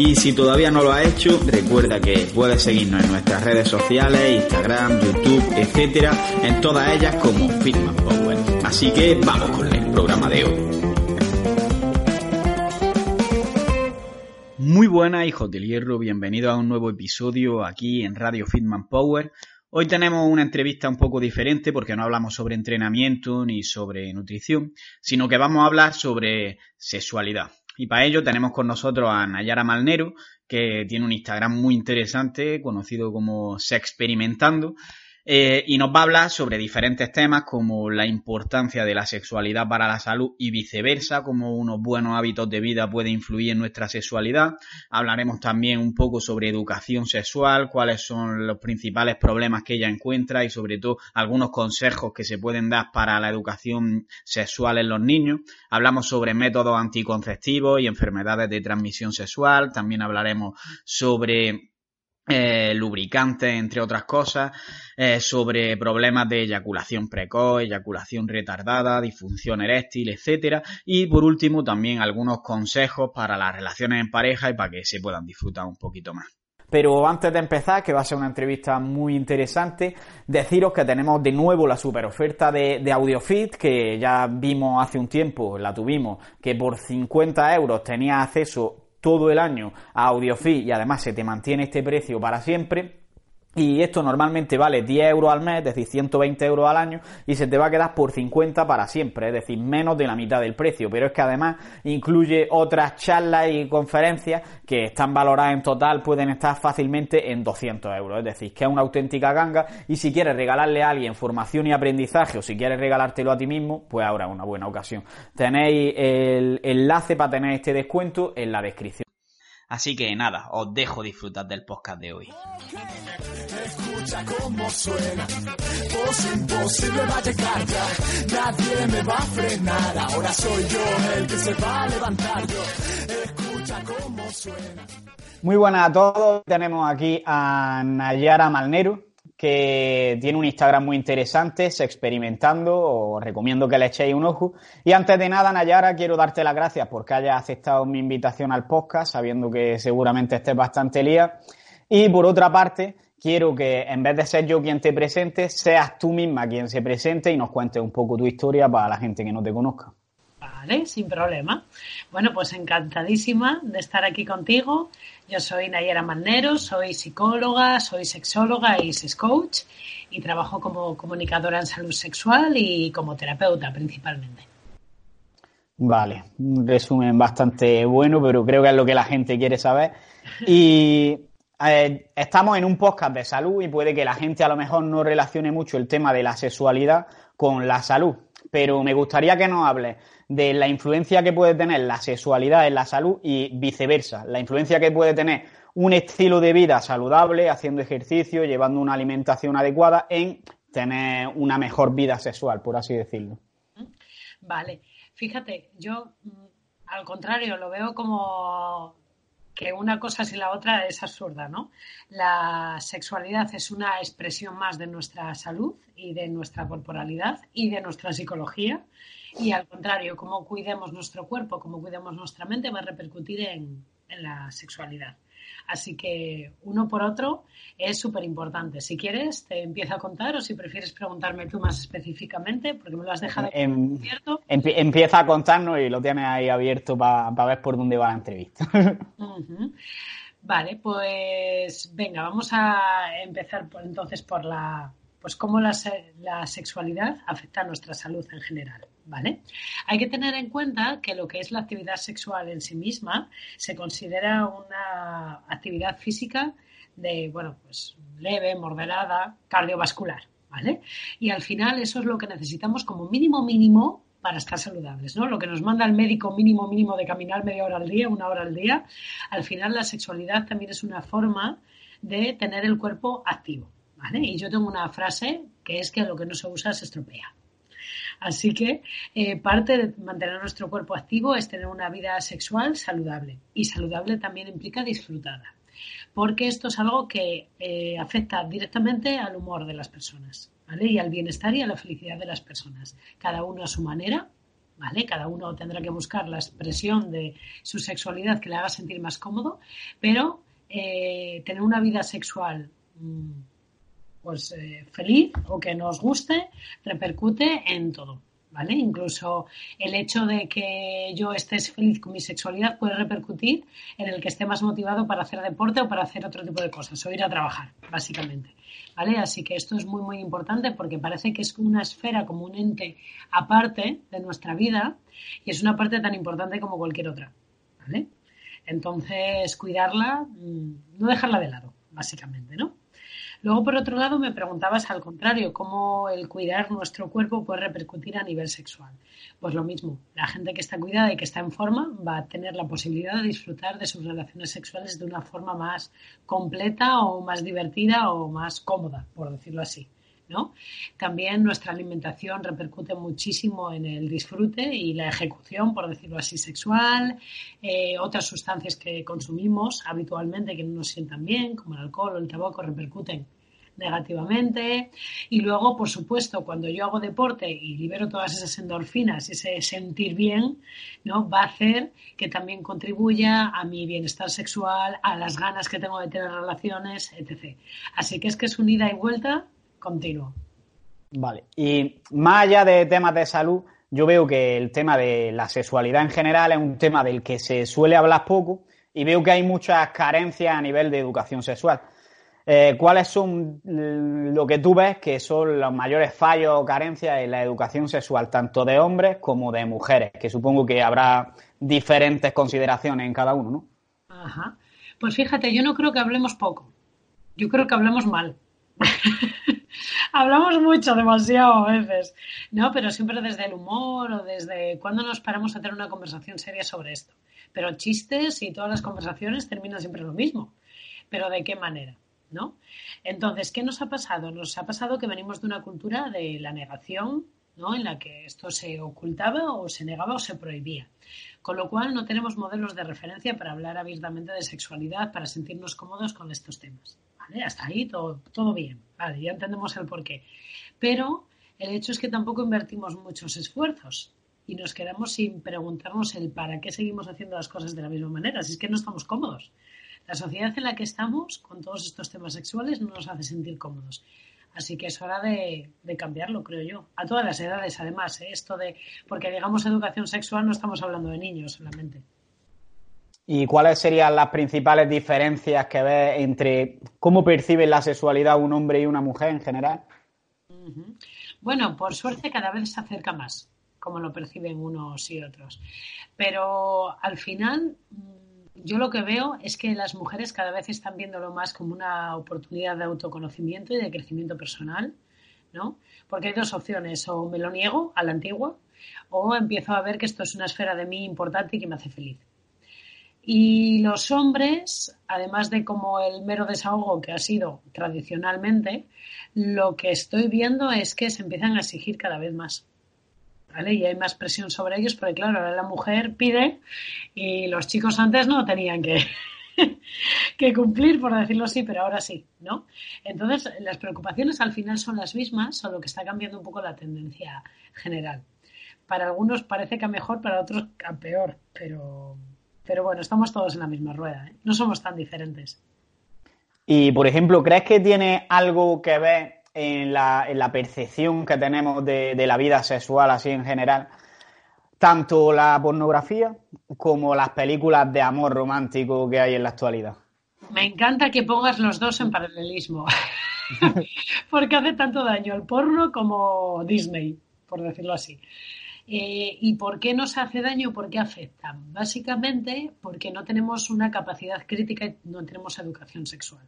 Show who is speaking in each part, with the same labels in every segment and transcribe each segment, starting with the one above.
Speaker 1: Y si todavía no lo has hecho, recuerda que puedes seguirnos en nuestras redes sociales, Instagram, YouTube, etcétera, en todas ellas como Fitman Power. Así que vamos con el programa de hoy. Muy buenas, hijos del hierro, bienvenidos a un nuevo episodio aquí en Radio Fitman Power. Hoy tenemos una entrevista un poco diferente porque no hablamos sobre entrenamiento ni sobre nutrición, sino que vamos a hablar sobre sexualidad. Y para ello tenemos con nosotros a Nayara Malnero, que tiene un Instagram muy interesante, conocido como Sexperimentando, eh, y nos va a hablar sobre diferentes temas como la importancia de la sexualidad para la salud y viceversa, cómo unos buenos hábitos de vida pueden influir en nuestra sexualidad. Hablaremos también un poco sobre educación sexual, cuáles son los principales problemas que ella encuentra y sobre todo algunos consejos que se pueden dar para la educación sexual en los niños. Hablamos sobre métodos anticonceptivos y enfermedades de transmisión sexual. También hablaremos sobre eh, lubricantes, entre otras cosas, eh, sobre problemas de eyaculación precoz, eyaculación retardada, disfunción eréctil, etcétera, y por último también algunos consejos para las relaciones en pareja y para que se puedan disfrutar un poquito más. Pero antes de empezar, que va a ser una entrevista muy interesante, deciros que tenemos de nuevo la super oferta de, de AudioFit, que ya vimos hace un tiempo, la tuvimos, que por 50 euros tenía acceso todo el año a AudioFi y además se te mantiene este precio para siempre. Y esto normalmente vale 10 euros al mes, es decir, 120 euros al año, y se te va a quedar por 50 para siempre, es decir, menos de la mitad del precio. Pero es que además incluye otras charlas y conferencias que están valoradas en total, pueden estar fácilmente en 200 euros. Es decir, que es una auténtica ganga. Y si quieres regalarle a alguien formación y aprendizaje, o si quieres regalártelo a ti mismo, pues ahora es una buena ocasión. Tenéis el enlace para tener este descuento en la descripción. Así que nada, os dejo disfrutar del podcast de hoy. Escucha cómo suena, voz imposible va a llegar ya, nadie me va a frenar, ahora soy yo el que se va a levantar. Yo, escucha cómo suena. Muy buenas a todos, tenemos aquí a Nayara Malnero, que tiene un Instagram muy interesante, es experimentando, os recomiendo que le echéis un ojo. Y antes de nada, Nayara, quiero darte las gracias porque hayas aceptado mi invitación al podcast, sabiendo que seguramente estés bastante lía. Y por otra parte, quiero que en vez de ser yo quien te presente, seas tú misma quien se presente y nos cuentes un poco tu historia para la gente que no te conozca.
Speaker 2: Vale, sin problema. Bueno, pues encantadísima de estar aquí contigo. Yo soy Nayera Manero, soy psicóloga, soy sexóloga y sex coach y trabajo como comunicadora en salud sexual y como terapeuta principalmente.
Speaker 1: Vale, un resumen bastante bueno, pero creo que es lo que la gente quiere saber. Y eh, estamos en un podcast de salud y puede que la gente a lo mejor no relacione mucho el tema de la sexualidad con la salud, pero me gustaría que nos hables de la influencia que puede tener la sexualidad en la salud y viceversa, la influencia que puede tener un estilo de vida saludable, haciendo ejercicio, llevando una alimentación adecuada en tener una mejor vida sexual, por así decirlo.
Speaker 2: Vale, fíjate, yo mm, al contrario lo veo como que una cosa sin la otra es absurda, ¿no? La sexualidad es una expresión más de nuestra salud y de nuestra corporalidad y de nuestra psicología y al contrario, como cuidemos nuestro cuerpo, como cuidemos nuestra mente, va a repercutir en, la sexualidad. Así que uno por otro es súper importante. Si quieres, te empiezo a contar o si prefieres preguntarme tú más específicamente, porque me lo has dejado
Speaker 1: em, abierto. empieza a contarnos y lo tienes ahí abierto para ver por dónde va la entrevista.
Speaker 2: Vale, pues venga, vamos a empezar por, entonces por la, pues cómo la, sexualidad afecta a nuestra salud en general. ¿vale? Hay que tener en cuenta que lo que es la actividad sexual en sí misma se considera una actividad física de, bueno, pues leve, moderada, cardiovascular, ¿vale? Y al final eso es lo que necesitamos como mínimo mínimo para estar saludables, ¿no? Lo que nos manda el médico mínimo mínimo de caminar media hora al día, una hora al día. Al final la sexualidad también es una forma de tener el cuerpo activo. ¿Vale? Y yo tengo una frase que es que lo que no se usa se estropea. Así que eh, parte de mantener nuestro cuerpo activo es tener una vida sexual saludable. Y saludable también implica disfrutada. Porque esto es algo que eh, afecta directamente al humor de las personas. ¿vale? Y al bienestar y a la felicidad de las personas. Cada uno a su manera, ¿vale? Cada uno tendrá que buscar la expresión de su sexualidad que le haga sentir más cómodo, pero eh, tener una vida sexual mm, pues eh, feliz o que nos guste repercute en todo. ¿Vale? Incluso el hecho de que yo esté feliz con mi sexualidad puede repercutir en el que esté más motivado para hacer deporte o para hacer otro tipo de cosas, o ir a trabajar, básicamente. ¿Vale? Así que esto es muy, muy importante porque parece que es una esfera como un ente aparte de nuestra vida y es una parte tan importante como cualquier otra. ¿Vale? Entonces, cuidarla, mm, no dejarla de lado, básicamente, ¿no? Luego, por otro lado, me preguntabas al contrario, cómo el cuidar nuestro cuerpo puede repercutir a nivel sexual. Pues lo mismo, la gente que está cuidada y que está en forma va a tener la posibilidad de disfrutar de sus relaciones sexuales de una forma más completa o más divertida o más cómoda, por decirlo así. ¿No? También nuestra alimentación repercute muchísimo en el disfrute y la ejecución, por decirlo así, sexual. Eh, otras sustancias que consumimos habitualmente que no nos sientan bien, como el alcohol o el tabaco, repercuten negativamente. Y luego, por supuesto, cuando yo hago deporte y libero todas esas endorfinas, ese sentir bien, ¿no? Va a hacer que también contribuya a mi bienestar sexual, a las ganas que tengo de tener relaciones, etc. Así que es que es un ida y vuelta continuo.
Speaker 1: Vale. Y más allá de temas de salud, yo veo que el tema de la sexualidad en general es un tema del que se suele hablar poco y veo que hay muchas carencias a nivel de educación sexual. Eh, ¿Cuáles son lo que tú ves que son los mayores fallos o carencias en la educación sexual, tanto de hombres como de mujeres? Que supongo que habrá diferentes consideraciones en cada uno, ¿no?
Speaker 2: Ajá. Pues fíjate, yo no creo que hablemos poco. Yo creo que hablemos mal. Hablamos mucho, demasiado a veces, ¿no? Pero siempre desde el humor o desde cuando nos paramos a tener una conversación seria sobre esto. Pero chistes y todas las conversaciones terminan siempre lo mismo. Pero ¿de qué manera? ¿No? Entonces, ¿qué nos ha pasado? Nos ha pasado que venimos de una cultura de la negación, ¿no? En la que esto se ocultaba o se negaba o se prohibía. Con lo cual no tenemos modelos de referencia para hablar abiertamente de sexualidad, para sentirnos cómodos con estos temas. Hasta ahí todo, todo bien, vale, ya entendemos el porqué. Pero el hecho es que tampoco invertimos muchos esfuerzos y nos quedamos sin preguntarnos el para qué seguimos haciendo las cosas de la misma manera, si es que no estamos cómodos. La sociedad en la que estamos, con todos estos temas sexuales, no nos hace sentir cómodos. Así que es hora de, cambiarlo, creo yo. A todas las edades, además, ¿eh? esto de, porque digamos educación sexual, no estamos hablando de niños solamente.
Speaker 1: ¿Y cuáles serían las principales diferencias que ves entre cómo percibe la sexualidad un hombre y una mujer en general?
Speaker 2: Bueno, por suerte cada vez se acerca más, como lo perciben unos y otros. Pero al final, mm, yo lo que veo es que las mujeres cada vez están viéndolo más como una oportunidad de autoconocimiento y de crecimiento personal, ¿no? Porque hay dos opciones, o me lo niego a la antigua, o empiezo a ver que esto es una esfera de mí importante y que me hace feliz. Y los hombres, además de como el mero desahogo que ha sido tradicionalmente, lo que estoy viendo es que se empiezan a exigir cada vez más. ¿Vale? Y hay más presión sobre ellos porque, claro, ahora la mujer pide y los chicos antes no tenían que, cumplir, por decirlo así, pero ahora sí, ¿no? Entonces, las preocupaciones al final son las mismas, solo que está cambiando un poco la tendencia general. Para algunos parece que a mejor, para otros a peor, pero pero bueno, estamos todos en la misma rueda, ¿eh? no somos tan diferentes.
Speaker 1: Y, por ejemplo, ¿crees que tiene algo que ver en la, percepción que tenemos de, la vida sexual así en general? Tanto la pornografía como las películas de amor romántico que hay en la actualidad.
Speaker 2: Me encanta que pongas los dos en paralelismo, porque hace tanto daño el porno como Disney, por decirlo así. Eh, ¿Y por qué nos hace daño? ¿Por qué afecta? Básicamente porque no tenemos una capacidad crítica y no tenemos educación sexual.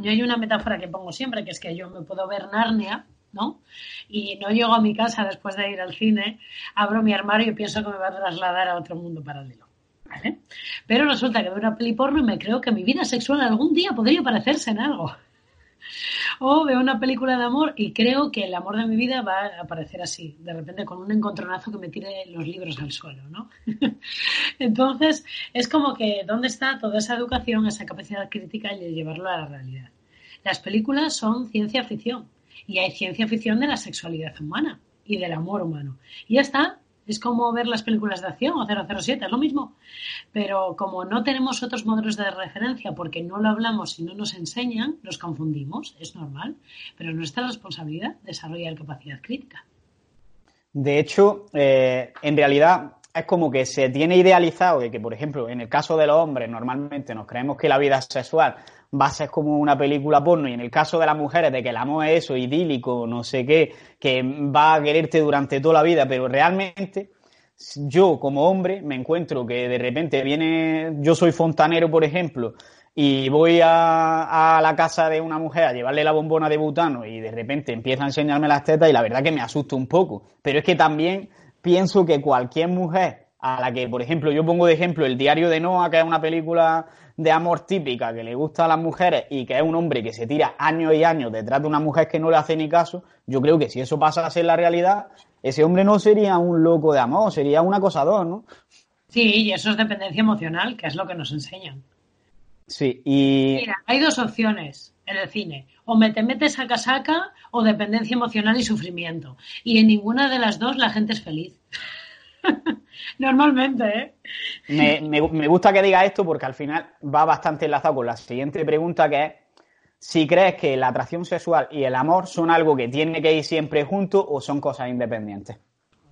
Speaker 2: Yo hay una metáfora que pongo siempre, que es que yo me puedo ver Narnia, ¿no? Y no llego a mi casa después de ir al cine, abro mi armario y pienso que me va a trasladar a otro mundo paralelo. ¿Vale? Pero resulta que veo una peli porno y me creo que mi vida sexual algún día podría parecerse en algo. O veo una película de amor y creo que el amor de mi vida va a aparecer así, de repente con un encontronazo que me tire los libros al suelo, ¿no? Entonces, es como que, ¿dónde está toda esa educación, esa capacidad crítica y de llevarlo a la realidad? Las películas son ciencia ficción y hay ciencia ficción de la sexualidad humana y del amor humano. Y ya está, es como ver las películas de acción o 007, es lo mismo. Pero como no tenemos otros modelos de referencia porque no lo hablamos y no nos enseñan, los confundimos, es normal. Pero nuestra responsabilidad desarrollar capacidad crítica.
Speaker 1: De hecho, eh, en realidad es como que se tiene idealizado de que, por ejemplo, en el caso de los hombres, normalmente nos creemos que la vida sexual va a ser como una película porno y en el caso de las mujeres de que el amor es eso, idílico, no sé qué, que va a quererte durante toda la vida, pero realmente yo como hombre me encuentro que de repente viene, yo soy fontanero, por ejemplo, y voy a, a, la casa de una mujer a llevarle la bombona de butano y de repente empieza a enseñarme las tetas y la verdad que me asusta un poco. Pero es que también pienso que cualquier mujer a la que, por ejemplo, yo pongo de ejemplo El diario de Noah, que es una película de amor típica que le gusta a las mujeres y que es un hombre que se tira años y años detrás de una mujer que no le hace ni caso, yo creo que si eso pasa a ser la realidad, ese hombre no sería un loco de amor, sería un acosador, ¿no?
Speaker 2: Sí, y eso es dependencia emocional, que es lo que nos enseñan.
Speaker 1: Sí, y...
Speaker 2: Mira, hay dos opciones en el cine. O me te metes a casaca o dependencia emocional y sufrimiento. Y en ninguna de las dos la gente es feliz. Normalmente,
Speaker 1: ¿eh? Me, gusta que diga esto porque al final va bastante enlazado con la siguiente pregunta que es si crees que la atracción sexual y el amor son algo que tiene que ir siempre juntos o son cosas independientes.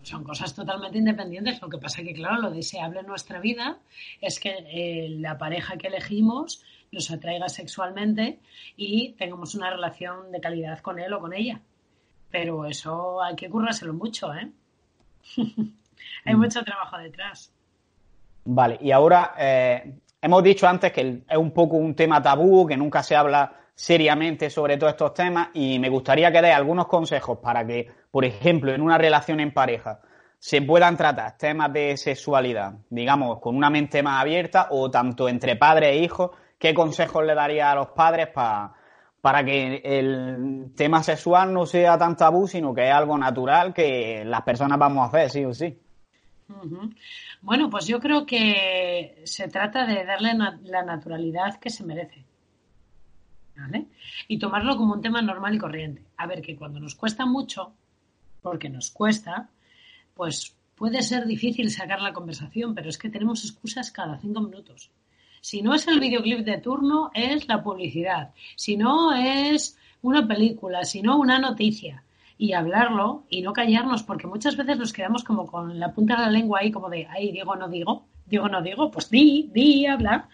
Speaker 2: Son cosas totalmente independientes. Lo que pasa es que, claro, lo deseable en nuestra vida es que eh, la pareja que elegimos nos atraiga sexualmente y tengamos una relación de calidad con él o con ella. Pero eso hay que currárselo mucho, ¿eh? Hay mm. mucho trabajo detrás.
Speaker 1: Vale, y ahora eh, hemos dicho antes que es un poco un tema tabú, que nunca se habla seriamente sobre todos estos temas y me gustaría que dé algunos consejos para que, por ejemplo, en una relación en pareja se puedan tratar temas de sexualidad, digamos, con una mente más abierta o tanto entre padres e hijos, ¿qué consejos le daría a los padres para para que el tema sexual no sea tan tabú, sino que es algo natural que las personas vamos a hacer, sí o sí?
Speaker 2: Bueno, pues yo creo que se trata de darle la naturalidad que se merece. ¿Vale? Y tomarlo como un tema normal y corriente. A ver, que cuando nos cuesta mucho, porque nos cuesta, pues puede ser difícil sacar la conversación, pero es que tenemos excusas cada cinco minutos. Si no es el videoclip de turno, es la publicidad. Si no es una película, si no una noticia y hablarlo y no callarnos, porque muchas veces nos quedamos como con la punta de la lengua ahí, como de, ay, digo, no digo, digo, no digo, pues di, di, habla.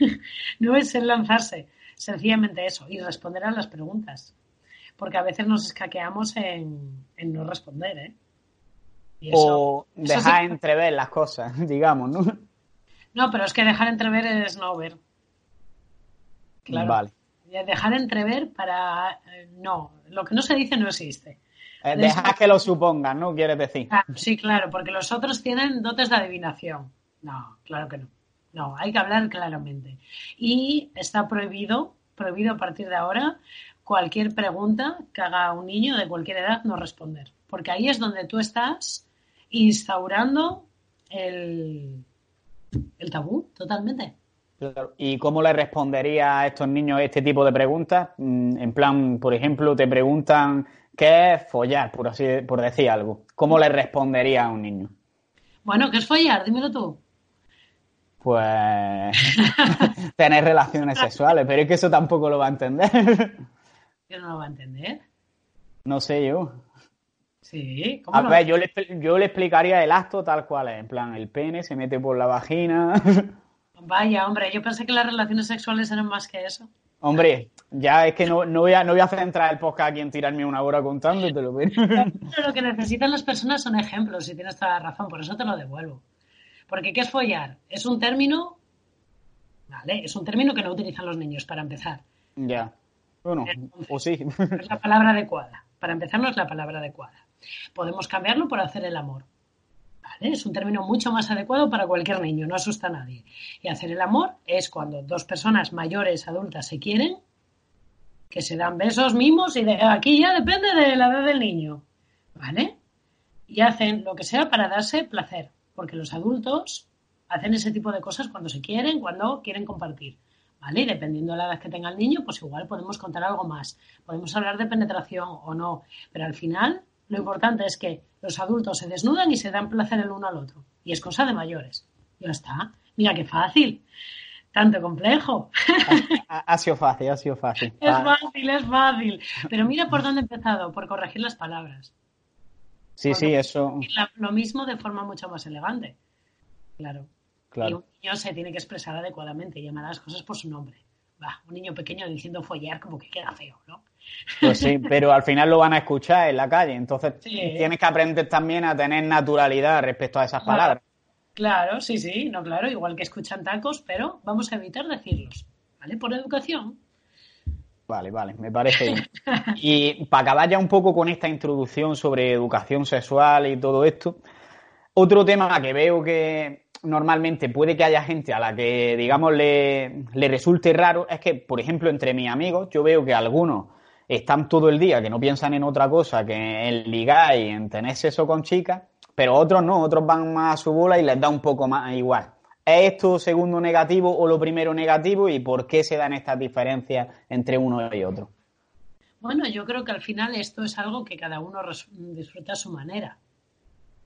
Speaker 2: no es el lanzarse, sencillamente eso, y responder a las preguntas. Porque a veces nos escaqueamos en, no responder, ¿eh?
Speaker 1: o dejar entrever las cosas, digamos, ¿no?
Speaker 2: No, pero es que dejar entrever es no ver. Claro. Vale. Dejar entrever para. Eh, no, lo que no se dice no existe.
Speaker 1: Eh, deja que lo supongan, ¿no? Quieres decir.
Speaker 2: sí, claro, porque los otros tienen dotes de adivinación. No, claro que no. No, hay que hablar claramente. Y está prohibido, prohibido a partir de ahora, cualquier pregunta que haga un niño de cualquier edad no responder. Porque ahí es donde tú estás instaurando el, el tabú, totalmente.
Speaker 1: ¿Y cómo le respondería a estos niños este tipo de preguntas? Mm, en plan, por ejemplo, te preguntan qué es follar, por así por decir algo. ¿Cómo le respondería a un niño?
Speaker 2: Bueno, ¿qué es follar? Dímelo tú.
Speaker 1: Pues tener relaciones sexuales, pero es que eso tampoco lo va a entender.
Speaker 2: ¿Qué no lo va a entender?
Speaker 1: No sé yo.
Speaker 2: Sí,
Speaker 1: ¿cómo A ver, yo le, yo le explicaría el acto tal cual es. En plan, el pene se mete por la vagina.
Speaker 2: Vaya, hombre, yo pensé que las relaciones sexuales eran más que eso.
Speaker 1: Hombre, ya es que no, voy, a, no voy a hacer entrar el podcast aquí en tirarme una hora contándotelo.
Speaker 2: Pero lo que necesitan las personas son ejemplos, si tienes toda la razón, por eso te lo devuelvo. Porque ¿qué es follar? Es un término, ¿vale? Es un término que no utilizan los niños, para empezar.
Speaker 1: Ya. Bueno, o sí.
Speaker 2: Es la palabra adecuada. Para empezar no es la palabra adecuada. Podemos cambiarlo por hacer el amor. Es un término mucho más adecuado para cualquier niño, no asusta a nadie. Y hacer el amor es cuando dos personas mayores, adultas, se quieren, que se dan besos, mimos y de, aquí ya depende de la edad del niño, ¿vale? Y hacen lo que sea para darse placer, porque los adultos hacen ese tipo de cosas cuando se quieren, cuando quieren compartir. ¿Vale? Y dependiendo de la edad que tenga el niño, pues igual podemos contar algo más. Podemos hablar de penetración o no. Pero al final, lo importante es que los adultos se desnudan y se dan placer el uno al otro. Y es cosa de mayores. Ya está. Mira qué fácil. Tanto complejo.
Speaker 1: Ha, sido fácil, ha sido fácil.
Speaker 2: Es fácil, es fácil. Pero mira por dónde he empezado, por corregir las palabras.
Speaker 1: Sí, sí, eso.
Speaker 2: lo mismo de forma mucho más elegante. Claro. Y un niño se tiene que expresar adecuadamente y llamar a las cosas por su nombre. Va, un niño pequeño diciendo follar como que queda feo, ¿no?
Speaker 1: Pues sí, pero al final lo van a escuchar en la calle, entonces tienes que aprender también a tener naturalidad respecto a esas palabras.
Speaker 2: Claro, sí, sí, no, claro, igual que escuchan tacos, pero vamos a evitar decirlos, ¿vale? Por educación.
Speaker 1: Vale, vale, me parece bien. Y para acabar ya un poco con esta introducción sobre educación sexual y todo esto, otro tema que veo que normalmente puede que haya gente a la que, digamos, le, le resulte raro es que, por ejemplo, entre mis amigos, yo veo que algunos están todo el día que no piensan en otra cosa que en ligar y en tener sexo con chicas, pero otros no, otros van más a su bola y les da un poco más igual. ¿Es esto segundo negativo o lo primero negativo y por qué se dan estas diferencias entre uno y otro?
Speaker 2: Bueno, yo creo que al final esto es algo que cada uno disfruta a su manera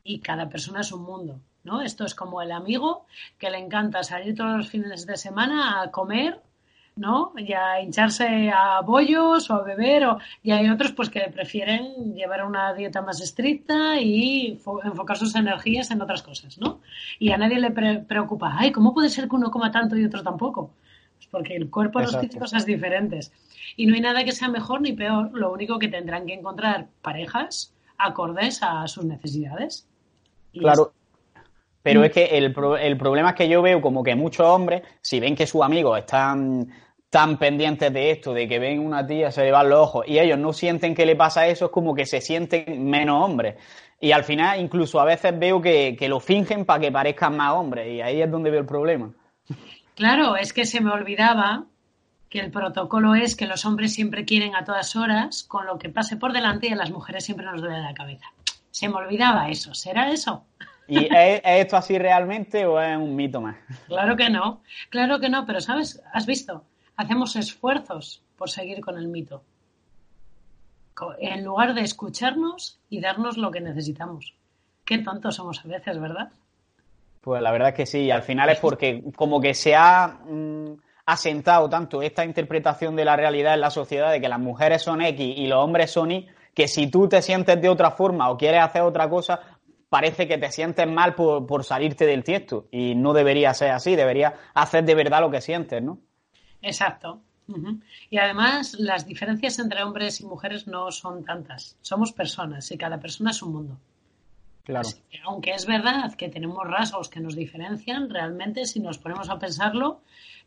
Speaker 2: y cada persona es un mundo, ¿no? Esto es como el amigo que le encanta salir todos los fines de semana a comer ¿no? Y a hincharse a bollos o a beber, o, y hay otros pues que prefieren llevar una dieta más estricta y enfocar sus energías en otras cosas, ¿no? Y a nadie le preocupa, ay, ¿cómo puede ser que uno coma tanto y otro tampoco? Pues porque el cuerpo nos pide cosas diferentes. Y no hay nada que sea mejor ni peor, lo único que tendrán que encontrar parejas acordes a sus necesidades.
Speaker 1: claro. Pero mm. es que el, el, problema es que yo veo como que muchos hombres, si ven que sus amigos están tan pendientes de esto, de que ven una tía, se le van los ojos, y ellos no sienten que le pasa eso, es como que se sienten menos hombres. Y al final, incluso a veces veo que, que lo fingen para que parezcan más hombres, y ahí es donde veo el problema.
Speaker 2: Claro, es que se me olvidaba que el protocolo es que los hombres siempre quieren a todas horas, con lo que pase por delante, y a las mujeres siempre nos duele la cabeza. Se me olvidaba eso, ¿será eso?
Speaker 1: ¿Y es, esto así realmente o es un mito más?
Speaker 2: Claro que no, claro que no, pero sabes, has visto, hacemos esfuerzos por seguir con el mito. En lugar de escucharnos y darnos lo que necesitamos. Qué tontos somos a veces, ¿verdad?
Speaker 1: Pues la verdad es que sí, al final es porque como que se ha mm, asentado tanto esta interpretación de la realidad en la sociedad de que las mujeres son X y los hombres son Y, que si tú te sientes de otra forma o quieres hacer otra cosa, parece que te sientes mal por, salirte del tiesto y no debería ser así, debería hacer de verdad lo que sientes, ¿no?
Speaker 2: Exacto. Y además las diferencias entre hombres y mujeres no son tantas. Somos personas y cada persona es un mundo.
Speaker 1: Claro.
Speaker 2: aunque es verdad que tenemos rasgos que nos diferencian, realmente si nos ponemos a pensarlo,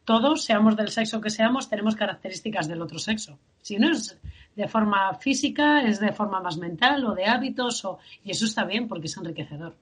Speaker 2: todos, seamos del sexo que seamos, tenemos características del otro sexo. Si no es de forma física, es de forma más mental o de hábitos, o... y eso está bien porque es enriquecedor.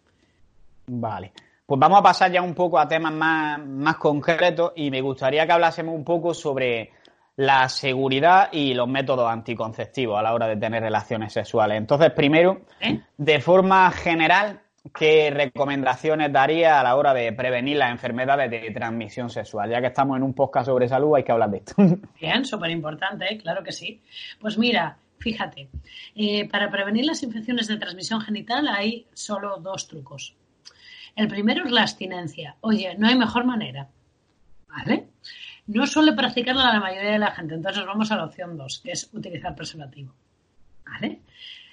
Speaker 1: Vale. Pues vamos a pasar ya un poco a temas más, más concretos y me gustaría que hablásemos un poco sobre la seguridad y los métodos anticonceptivos a la hora de tener relaciones sexuales. Entonces, primero, ¿Eh? de forma general, ¿qué recomendaciones daría a la hora de prevenir las enfermedades de transmisión sexual? Ya que estamos en un podcast sobre salud, hay que hablar de esto.
Speaker 2: Bien, súper importante, ¿eh? claro que sí. Pues mira, fíjate, eh, para prevenir las infecciones de transmisión genital hay solo dos trucos. El primero es la abstinencia. Oye, no hay mejor manera. ¿Vale? No suele practicarla la mayoría de la gente, entonces vamos a la opción 2, que es utilizar preservativo. ¿Vale?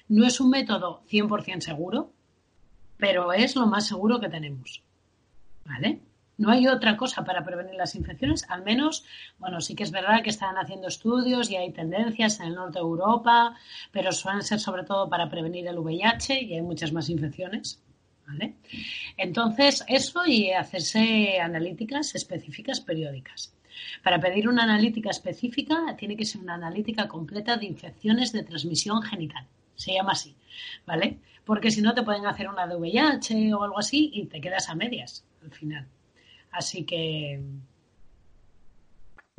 Speaker 2: No es un método 100% seguro, pero es lo más seguro que tenemos. ¿Vale? No hay otra cosa para prevenir las infecciones, al menos, bueno, sí que es verdad que están haciendo estudios y hay tendencias en el norte de Europa, pero suelen ser sobre todo para prevenir el VIH y hay muchas más infecciones. ¿Vale? Entonces, eso y hacerse analíticas específicas periódicas. Para pedir una analítica específica tiene que ser una analítica completa de infecciones de transmisión genital se llama así, ¿vale? Porque si no te pueden hacer una de VIH o algo así y te quedas a medias al final. Así que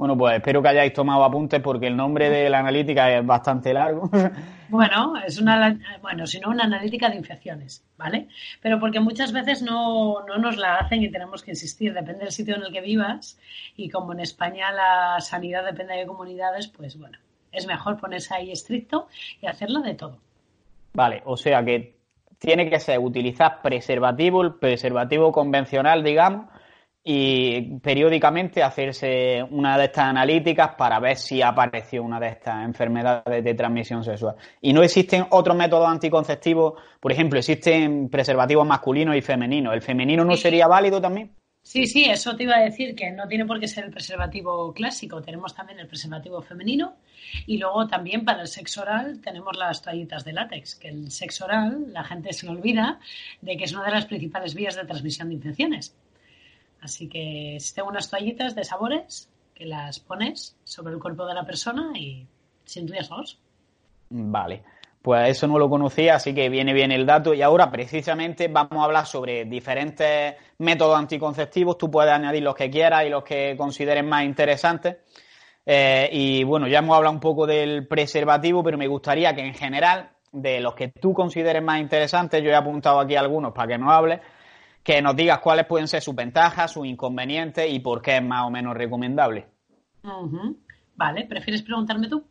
Speaker 1: bueno, pues espero que hayáis tomado apuntes porque el nombre de la analítica es bastante largo.
Speaker 2: Bueno, es una, bueno, sino una analítica de infecciones, ¿vale? Pero porque muchas veces no, no nos la hacen y tenemos que insistir, depende del sitio en el que vivas y como en España la sanidad depende de comunidades, pues bueno, es mejor ponerse ahí estricto y hacerlo de todo.
Speaker 1: Vale, o sea que tiene que ser utilizar preservativo, el preservativo convencional, digamos, y periódicamente hacerse una de estas analíticas para ver si apareció una de estas enfermedades de transmisión sexual. Y no existen otros métodos anticonceptivos, por ejemplo, existen preservativos masculinos y femeninos. ¿El femenino no sería válido también?
Speaker 2: Sí, sí, eso te iba a decir que no tiene por qué ser el preservativo clásico, tenemos también el preservativo femenino y luego también para el sexo oral tenemos las toallitas de látex, que el sexo oral la gente se olvida de que es una de las principales vías de transmisión de infecciones. Así que existen unas toallitas de sabores que las pones sobre el cuerpo de la persona y sin riesgos.
Speaker 1: Vale. Pues eso no lo conocía, así que viene bien el dato. Y ahora precisamente vamos a hablar sobre diferentes métodos anticonceptivos. Tú puedes añadir los que quieras y los que consideres más interesantes. Eh, y bueno, ya hemos hablado un poco del preservativo, pero me gustaría que en general, de los que tú consideres más interesantes, yo he apuntado aquí algunos para que nos hables, que nos digas cuáles pueden ser sus ventajas, sus inconvenientes y por qué es más o menos recomendable.
Speaker 2: Vale, ¿prefieres preguntarme tú?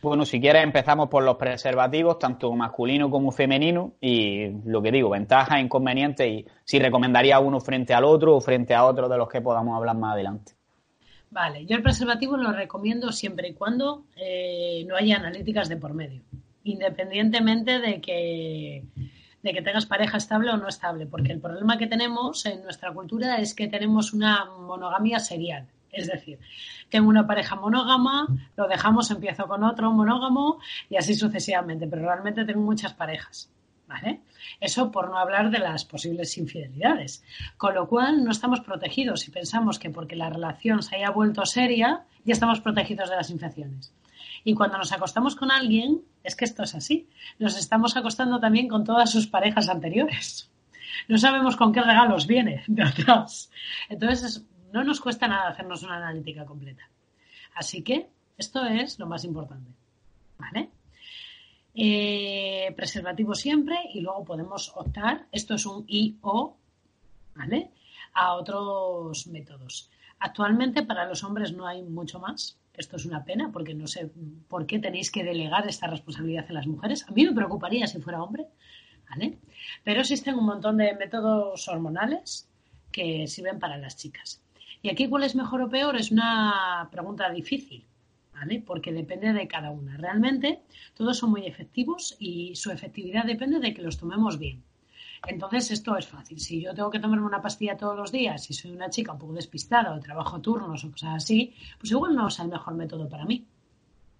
Speaker 1: Bueno, si quieres empezamos por los preservativos, tanto masculino como femenino, y lo que digo, ventajas, inconvenientes, y si recomendaría uno frente al otro o frente a otro de los que podamos hablar más adelante.
Speaker 2: Vale, yo el preservativo lo recomiendo siempre y cuando eh, no haya analíticas de por medio, independientemente de que de que tengas pareja estable o no estable, porque el problema que tenemos en nuestra cultura es que tenemos una monogamia serial. Es decir, tengo una pareja monógama, lo dejamos, empiezo con otro monógamo y así sucesivamente, pero realmente tengo muchas parejas. ¿Vale? Eso por no hablar de las posibles infidelidades. Con lo cual no estamos protegidos y pensamos que porque la relación se haya vuelto seria, ya estamos protegidos de las infecciones. Y cuando nos acostamos con alguien, es que esto es así. Nos estamos acostando también con todas sus parejas anteriores. No sabemos con qué regalos viene de atrás. Entonces, no nos cuesta nada hacernos una analítica completa. Así que esto es lo más importante. ¿Vale? Eh, preservativo siempre y luego podemos optar, esto es un IO, ¿vale? A otros métodos. Actualmente para los hombres no hay mucho más, esto es una pena porque no sé por qué tenéis que delegar esta responsabilidad en las mujeres. A mí me preocuparía si fuera hombre, ¿vale? Pero existen un montón de métodos hormonales que sirven para las chicas. Y aquí cuál es mejor o peor es una pregunta difícil, ¿vale? Porque depende de cada una. Realmente todos son muy efectivos y su efectividad depende de que los tomemos bien. Entonces, esto es fácil. Si yo tengo que tomarme una pastilla todos los días, si soy una chica un poco despistada o trabajo turnos o cosas así, pues igual no es el mejor método para mí.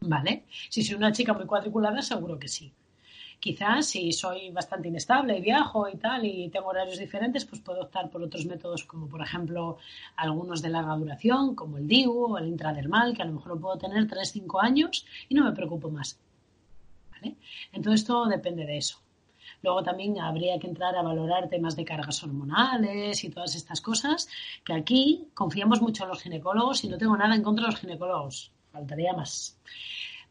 Speaker 2: ¿Vale? Si soy una chica muy cuadriculada, seguro que sí. Quizás si soy bastante inestable y viajo y tal y tengo horarios diferentes, pues puedo optar por otros métodos como por ejemplo algunos de larga duración, como el DIU o el intradermal, que a lo mejor lo puedo tener 3-5 años y no me preocupo más. ¿Vale? Entonces todo depende de eso. Luego también habría que entrar a valorar temas de cargas hormonales y todas estas cosas, que aquí confiamos mucho en los ginecólogos y no tengo nada en contra de los ginecólogos, faltaría más.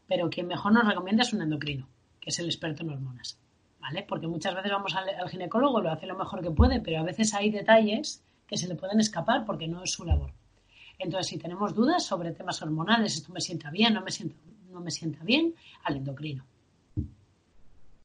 Speaker 2: Pero quien mejor nos recomienda es un endocrino, que es el experto en hormonas. ¿Vale? Porque muchas veces vamos al, al ginecólogo, lo hace lo mejor que puede, pero a veces hay detalles que se le pueden escapar porque no es su labor. Entonces, si tenemos dudas sobre temas hormonales, esto me sienta bien, no me sienta, no me sienta bien, al endocrino.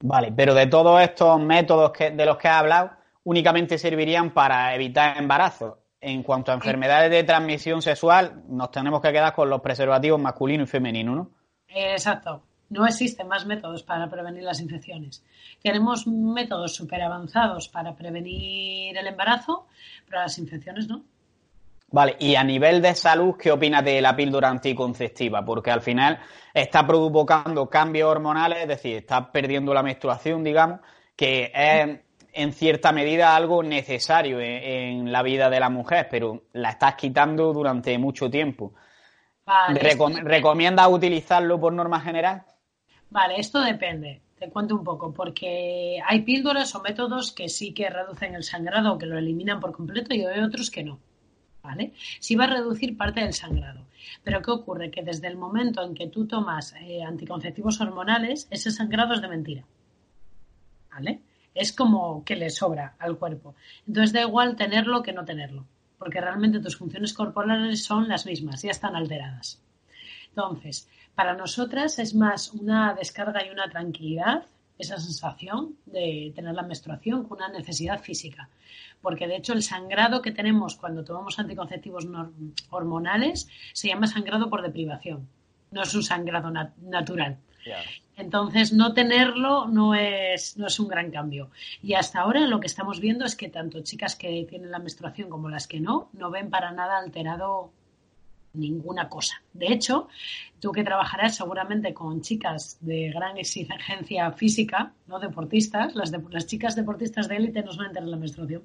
Speaker 1: Vale, pero de todos estos métodos que, de los que has hablado, únicamente servirían para evitar embarazos. En cuanto a enfermedades de transmisión sexual, nos tenemos que quedar con los preservativos masculino y femenino, ¿no?
Speaker 2: Exacto. No existen más métodos para prevenir las infecciones. Tenemos métodos súper avanzados para prevenir el embarazo, pero las infecciones no.
Speaker 1: Vale, y a nivel de salud, ¿qué opinas de la píldora anticonceptiva? Porque al final está provocando cambios hormonales, es decir, está perdiendo la menstruación, digamos, que es en cierta medida algo necesario en, la vida de la mujer, pero la estás quitando durante mucho tiempo. Vale, ¿Recomiendas utilizarlo por norma general?
Speaker 2: Vale, esto depende te cuento un poco, porque hay píldoras o métodos que sí que reducen el sangrado o que lo eliminan por completo y hay otros que no. ¿Vale? Va a reducir parte del sangrado. Pero ¿qué ocurre? Que desde el momento en que tú tomas eh, anticonceptivos hormonales, ese sangrado es de mentira. ¿Vale? Es como que le sobra al cuerpo. Entonces da igual tenerlo que no tenerlo, porque realmente tus funciones corporales son las mismas, ya están alteradas. Entonces, para nosotras es más una descarga y una tranquilidad, esa sensación de tener la menstruación, con una necesidad física. Porque de hecho el sangrado que tenemos cuando tomamos anticonceptivos hormonales se llama sangrado por deprivación, no es un sangrado natural. Entonces, no tenerlo no es, no es un gran cambio. Y hasta ahora lo que estamos viendo es que tanto chicas que tienen la menstruación como las que no, no ven para nada alterado ninguna cosa. De hecho, tú que trabajarás seguramente con chicas de gran exigencia física, no deportistas, las, las chicas deportistas de élite no suelen tener la menstruación,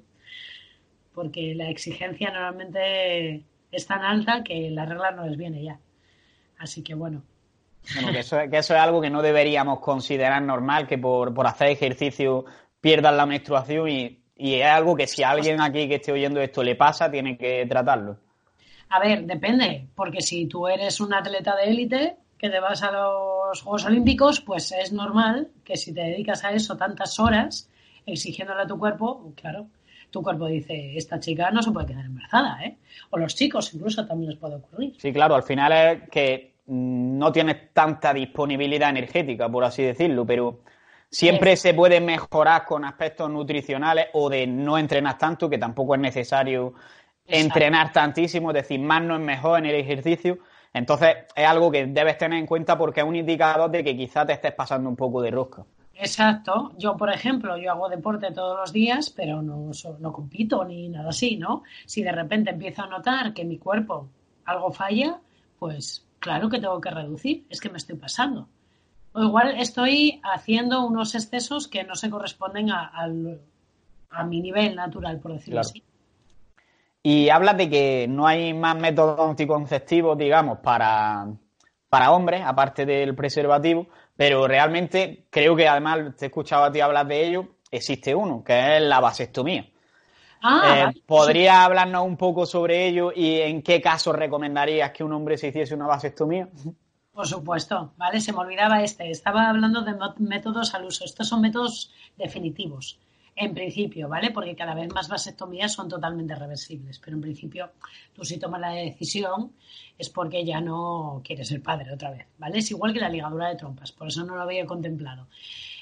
Speaker 2: porque la exigencia normalmente es tan alta que la regla no les viene ya. Así que bueno.
Speaker 1: Bueno, que eso, que eso es algo que no deberíamos considerar normal, que por, por hacer ejercicio pierdan la menstruación y, y es algo que si a alguien aquí que esté oyendo esto le pasa, tiene que tratarlo.
Speaker 2: A ver, depende, porque si tú eres un atleta de élite que te vas a los Juegos Olímpicos, pues es normal que si te dedicas a eso tantas horas exigiéndole a tu cuerpo, claro, tu cuerpo dice, esta chica no se puede quedar embarazada, ¿eh? O los chicos incluso también les puede ocurrir.
Speaker 1: Sí, claro, al final es que no tienes tanta disponibilidad energética, por así decirlo, pero siempre se puede mejorar con aspectos nutricionales o de no entrenar tanto, que tampoco es necesario entrenar tantísimo, es decir, más no es mejor en el ejercicio. Entonces, es algo que debes tener en cuenta porque es un indicador de que quizás te estés pasando un poco de rosca.
Speaker 2: Exacto. Yo, por ejemplo, yo hago deporte todos los días, pero no, no compito ni nada así, ¿no? Si de repente empiezo a notar que mi cuerpo algo falla, pues claro que tengo que reducir, es que me estoy pasando. O igual estoy haciendo unos excesos que no se corresponden a, a mi nivel natural, por decirlo así.
Speaker 1: Y hablas de que no hay más métodos anticonceptivos, digamos, para, para hombres, aparte del preservativo, pero realmente creo que además te he escuchado a ti hablar de ello, existe uno, que es la vasectomía. Ah, eh, ¿Podría hablarnos un poco sobre ello y en qué casos recomendarías que un hombre se hiciese una vasectomía?
Speaker 2: Por supuesto, ¿vale? Se me olvidaba este. Estaba hablando de métodos al uso. Estos son métodos definitivos en principio, ¿vale? Porque cada vez más vasectomías son totalmente reversibles, pero en principio tú si tomas la decisión es porque ya no quieres ser padre otra vez, ¿vale? Es igual que la ligadura de trompas, por eso no lo había contemplado.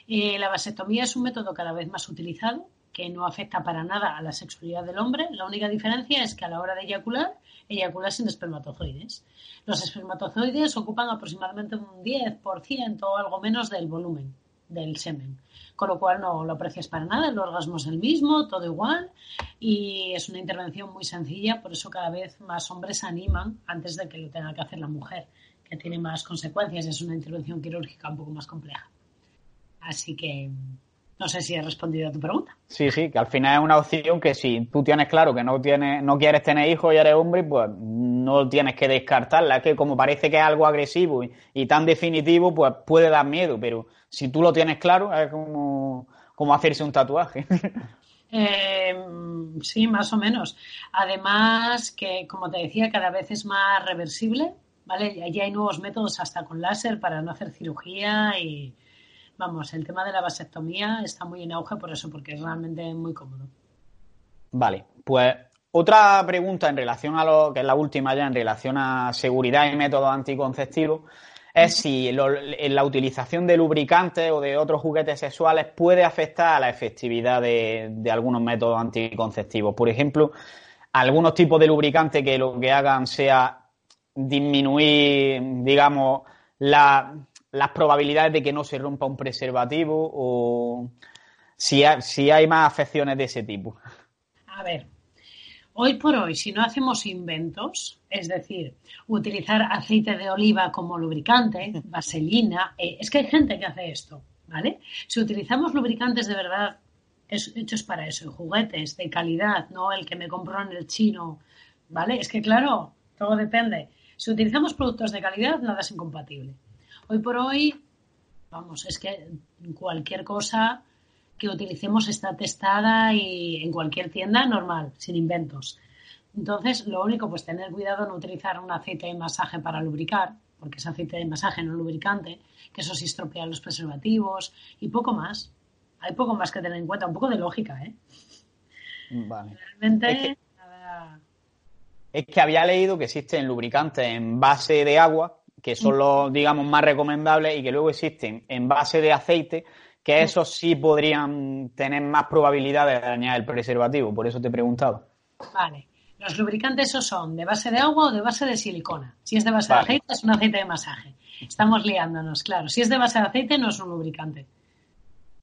Speaker 2: Eh, la vasectomía es un método cada vez más utilizado que no afecta para nada a la sexualidad del hombre. La única diferencia es que a la hora de eyacular, eyacular sin espermatozoides. Los espermatozoides ocupan aproximadamente un 10% o algo menos del volumen del semen con lo cual no lo aprecias para nada, el orgasmo es el mismo, todo igual y es una intervención muy sencilla, por eso cada vez más hombres animan antes de que lo tenga que hacer la mujer, que tiene más consecuencias, es una intervención quirúrgica un poco más compleja. Así que no sé si he respondido a tu pregunta.
Speaker 1: Sí, sí, que al final es una opción que si tú tienes claro que no tienes, no quieres tener hijos y eres hombre, pues no tienes que descartarla. Es que como parece que es algo agresivo y tan definitivo, pues puede dar miedo, pero si tú lo tienes claro, es como, hacerse un tatuaje.
Speaker 2: Eh, sí, más o menos. Además, que como te decía, cada vez es más reversible, ¿vale? Ya hay nuevos métodos hasta con láser para no hacer cirugía y, vamos, el tema de la vasectomía está muy en auge por eso, porque es realmente muy cómodo.
Speaker 1: Vale, pues otra pregunta en relación a lo que es la última ya, en relación a seguridad y métodos anticonceptivos es si la utilización de lubricantes o de otros juguetes sexuales puede afectar a la efectividad de, algunos métodos anticonceptivos. Por ejemplo, algunos tipos de lubricantes que lo que hagan sea disminuir, digamos, las probabilidades de que no se rompa un preservativo o si hay más afecciones de ese tipo.
Speaker 2: A ver, Hoy por hoy, si no hacemos inventos, es decir, utilizar aceite de oliva como lubricante, vaselina, eh, es que hay gente que hace esto, ¿vale? Si utilizamos lubricantes de verdad hechos para eso, juguetes de calidad, no el que me compró en el chino, ¿vale? Es que claro, todo depende. Si utilizamos productos de calidad, nada es incompatible. Hoy por hoy Vamos, es que cualquier cosa que utilicemos está testada y en cualquier tienda normal, sin inventos. Entonces, lo único, pues tener cuidado no utilizar un aceite de masaje para lubricar, porque es aceite de masaje, no lubricante, que eso sí estropea los preservativos y poco más. Hay poco más que tener en cuenta, un poco de lógica, ¿eh?
Speaker 1: Vale. Realmente, es que, es que había leído que existen lubricantes en base de agua, que son los, digamos, más recomendables, y que luego existen en base de aceite, que esos sí podrían tener más probabilidades de dañar el preservativo. Por eso te he preguntado.
Speaker 2: Vale. Los lubricantes esos son de base de agua o de base de silicona. Si es de base de aceite, es un aceite de masaje. Estamos liándonos, claro. Si es de base de aceite, no es un lubricante.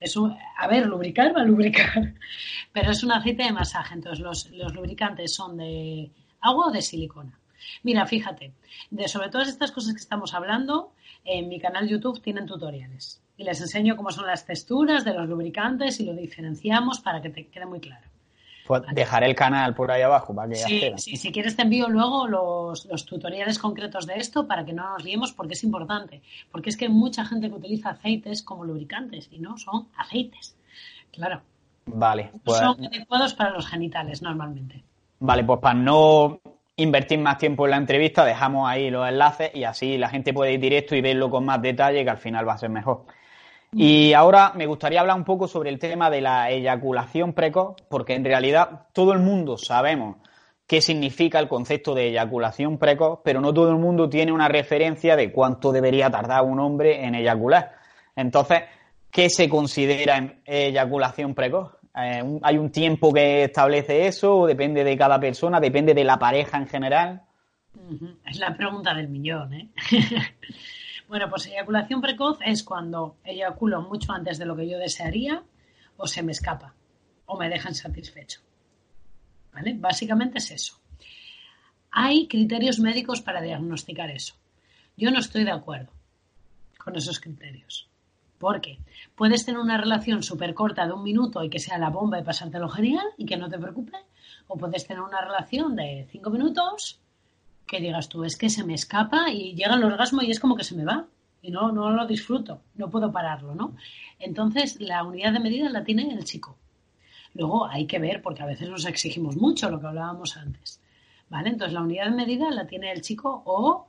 Speaker 2: Es un, a ver, lubricar va a lubricar, pero es un aceite de masaje. Entonces, los, los lubricantes son de agua o de silicona. Mira, fíjate, de sobre todas estas cosas que estamos hablando, en mi canal YouTube tienen tutoriales y les enseño cómo son las texturas de los lubricantes y lo diferenciamos para que te quede muy claro.
Speaker 1: Pues dejaré el canal por ahí abajo para que
Speaker 2: sí, sí, si quieres te envío luego los, tutoriales concretos de esto para que no nos liemos porque es importante. Porque es que hay mucha gente que utiliza aceites como lubricantes y no son aceites. Claro.
Speaker 1: Vale.
Speaker 2: Pues... Son adecuados para los genitales normalmente.
Speaker 1: Vale, pues para no invertir más tiempo en la entrevista, dejamos ahí los enlaces y así la gente puede ir directo y verlo con más detalle que al final va a ser mejor. Y ahora me gustaría hablar un poco sobre el tema de la eyaculación precoz, porque en realidad todo el mundo sabemos qué significa el concepto de eyaculación precoz, pero no todo el mundo tiene una referencia de cuánto debería tardar un hombre en eyacular. Entonces, ¿qué se considera eyaculación precoz? Eh, ¿Hay un tiempo que establece eso o depende de cada persona, depende de la pareja en general?
Speaker 2: Es la pregunta del millón, ¿eh? Bueno, pues eyaculación precoz es cuando eyaculo mucho antes de lo que yo desearía o se me escapa o me deja insatisfecho. ¿Vale? Básicamente es eso. Hay criterios médicos para diagnosticar eso. Yo no estoy de acuerdo con esos criterios. ¿Por qué? Puedes tener una relación súper corta de un minuto y que sea la bomba y pasártelo genial y que no te preocupe. O puedes tener una relación de cinco minutos que digas tú, es que se me escapa y llega el orgasmo y es como que se me va y no, no lo disfruto, no puedo pararlo, ¿no? Entonces, la unidad de medida la tiene el chico. Luego hay que ver, porque a veces nos exigimos mucho, lo que hablábamos antes. ¿Vale? Entonces, la unidad de medida la tiene el chico o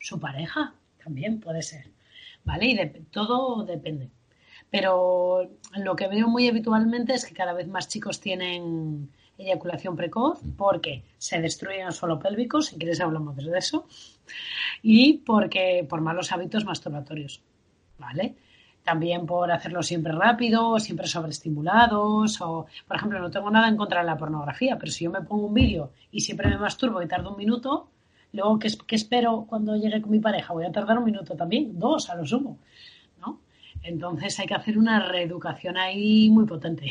Speaker 2: su pareja, también puede ser. ¿Vale? Y de, todo depende. Pero lo que veo muy habitualmente es que cada vez más chicos tienen eyaculación precoz porque se destruyen el suelo pélvico, si quieres hablamos de eso, y porque por malos hábitos masturbatorios, ¿vale? También por hacerlo siempre rápido, siempre sobreestimulados, o, por ejemplo, no tengo nada en contra de la pornografía, pero si yo me pongo un vídeo y siempre me masturbo y tardo un minuto, luego, ¿qué, ¿qué, espero cuando llegue con mi pareja? Voy a tardar un minuto también, dos a lo sumo, ¿no? Entonces hay que hacer una reeducación ahí muy potente.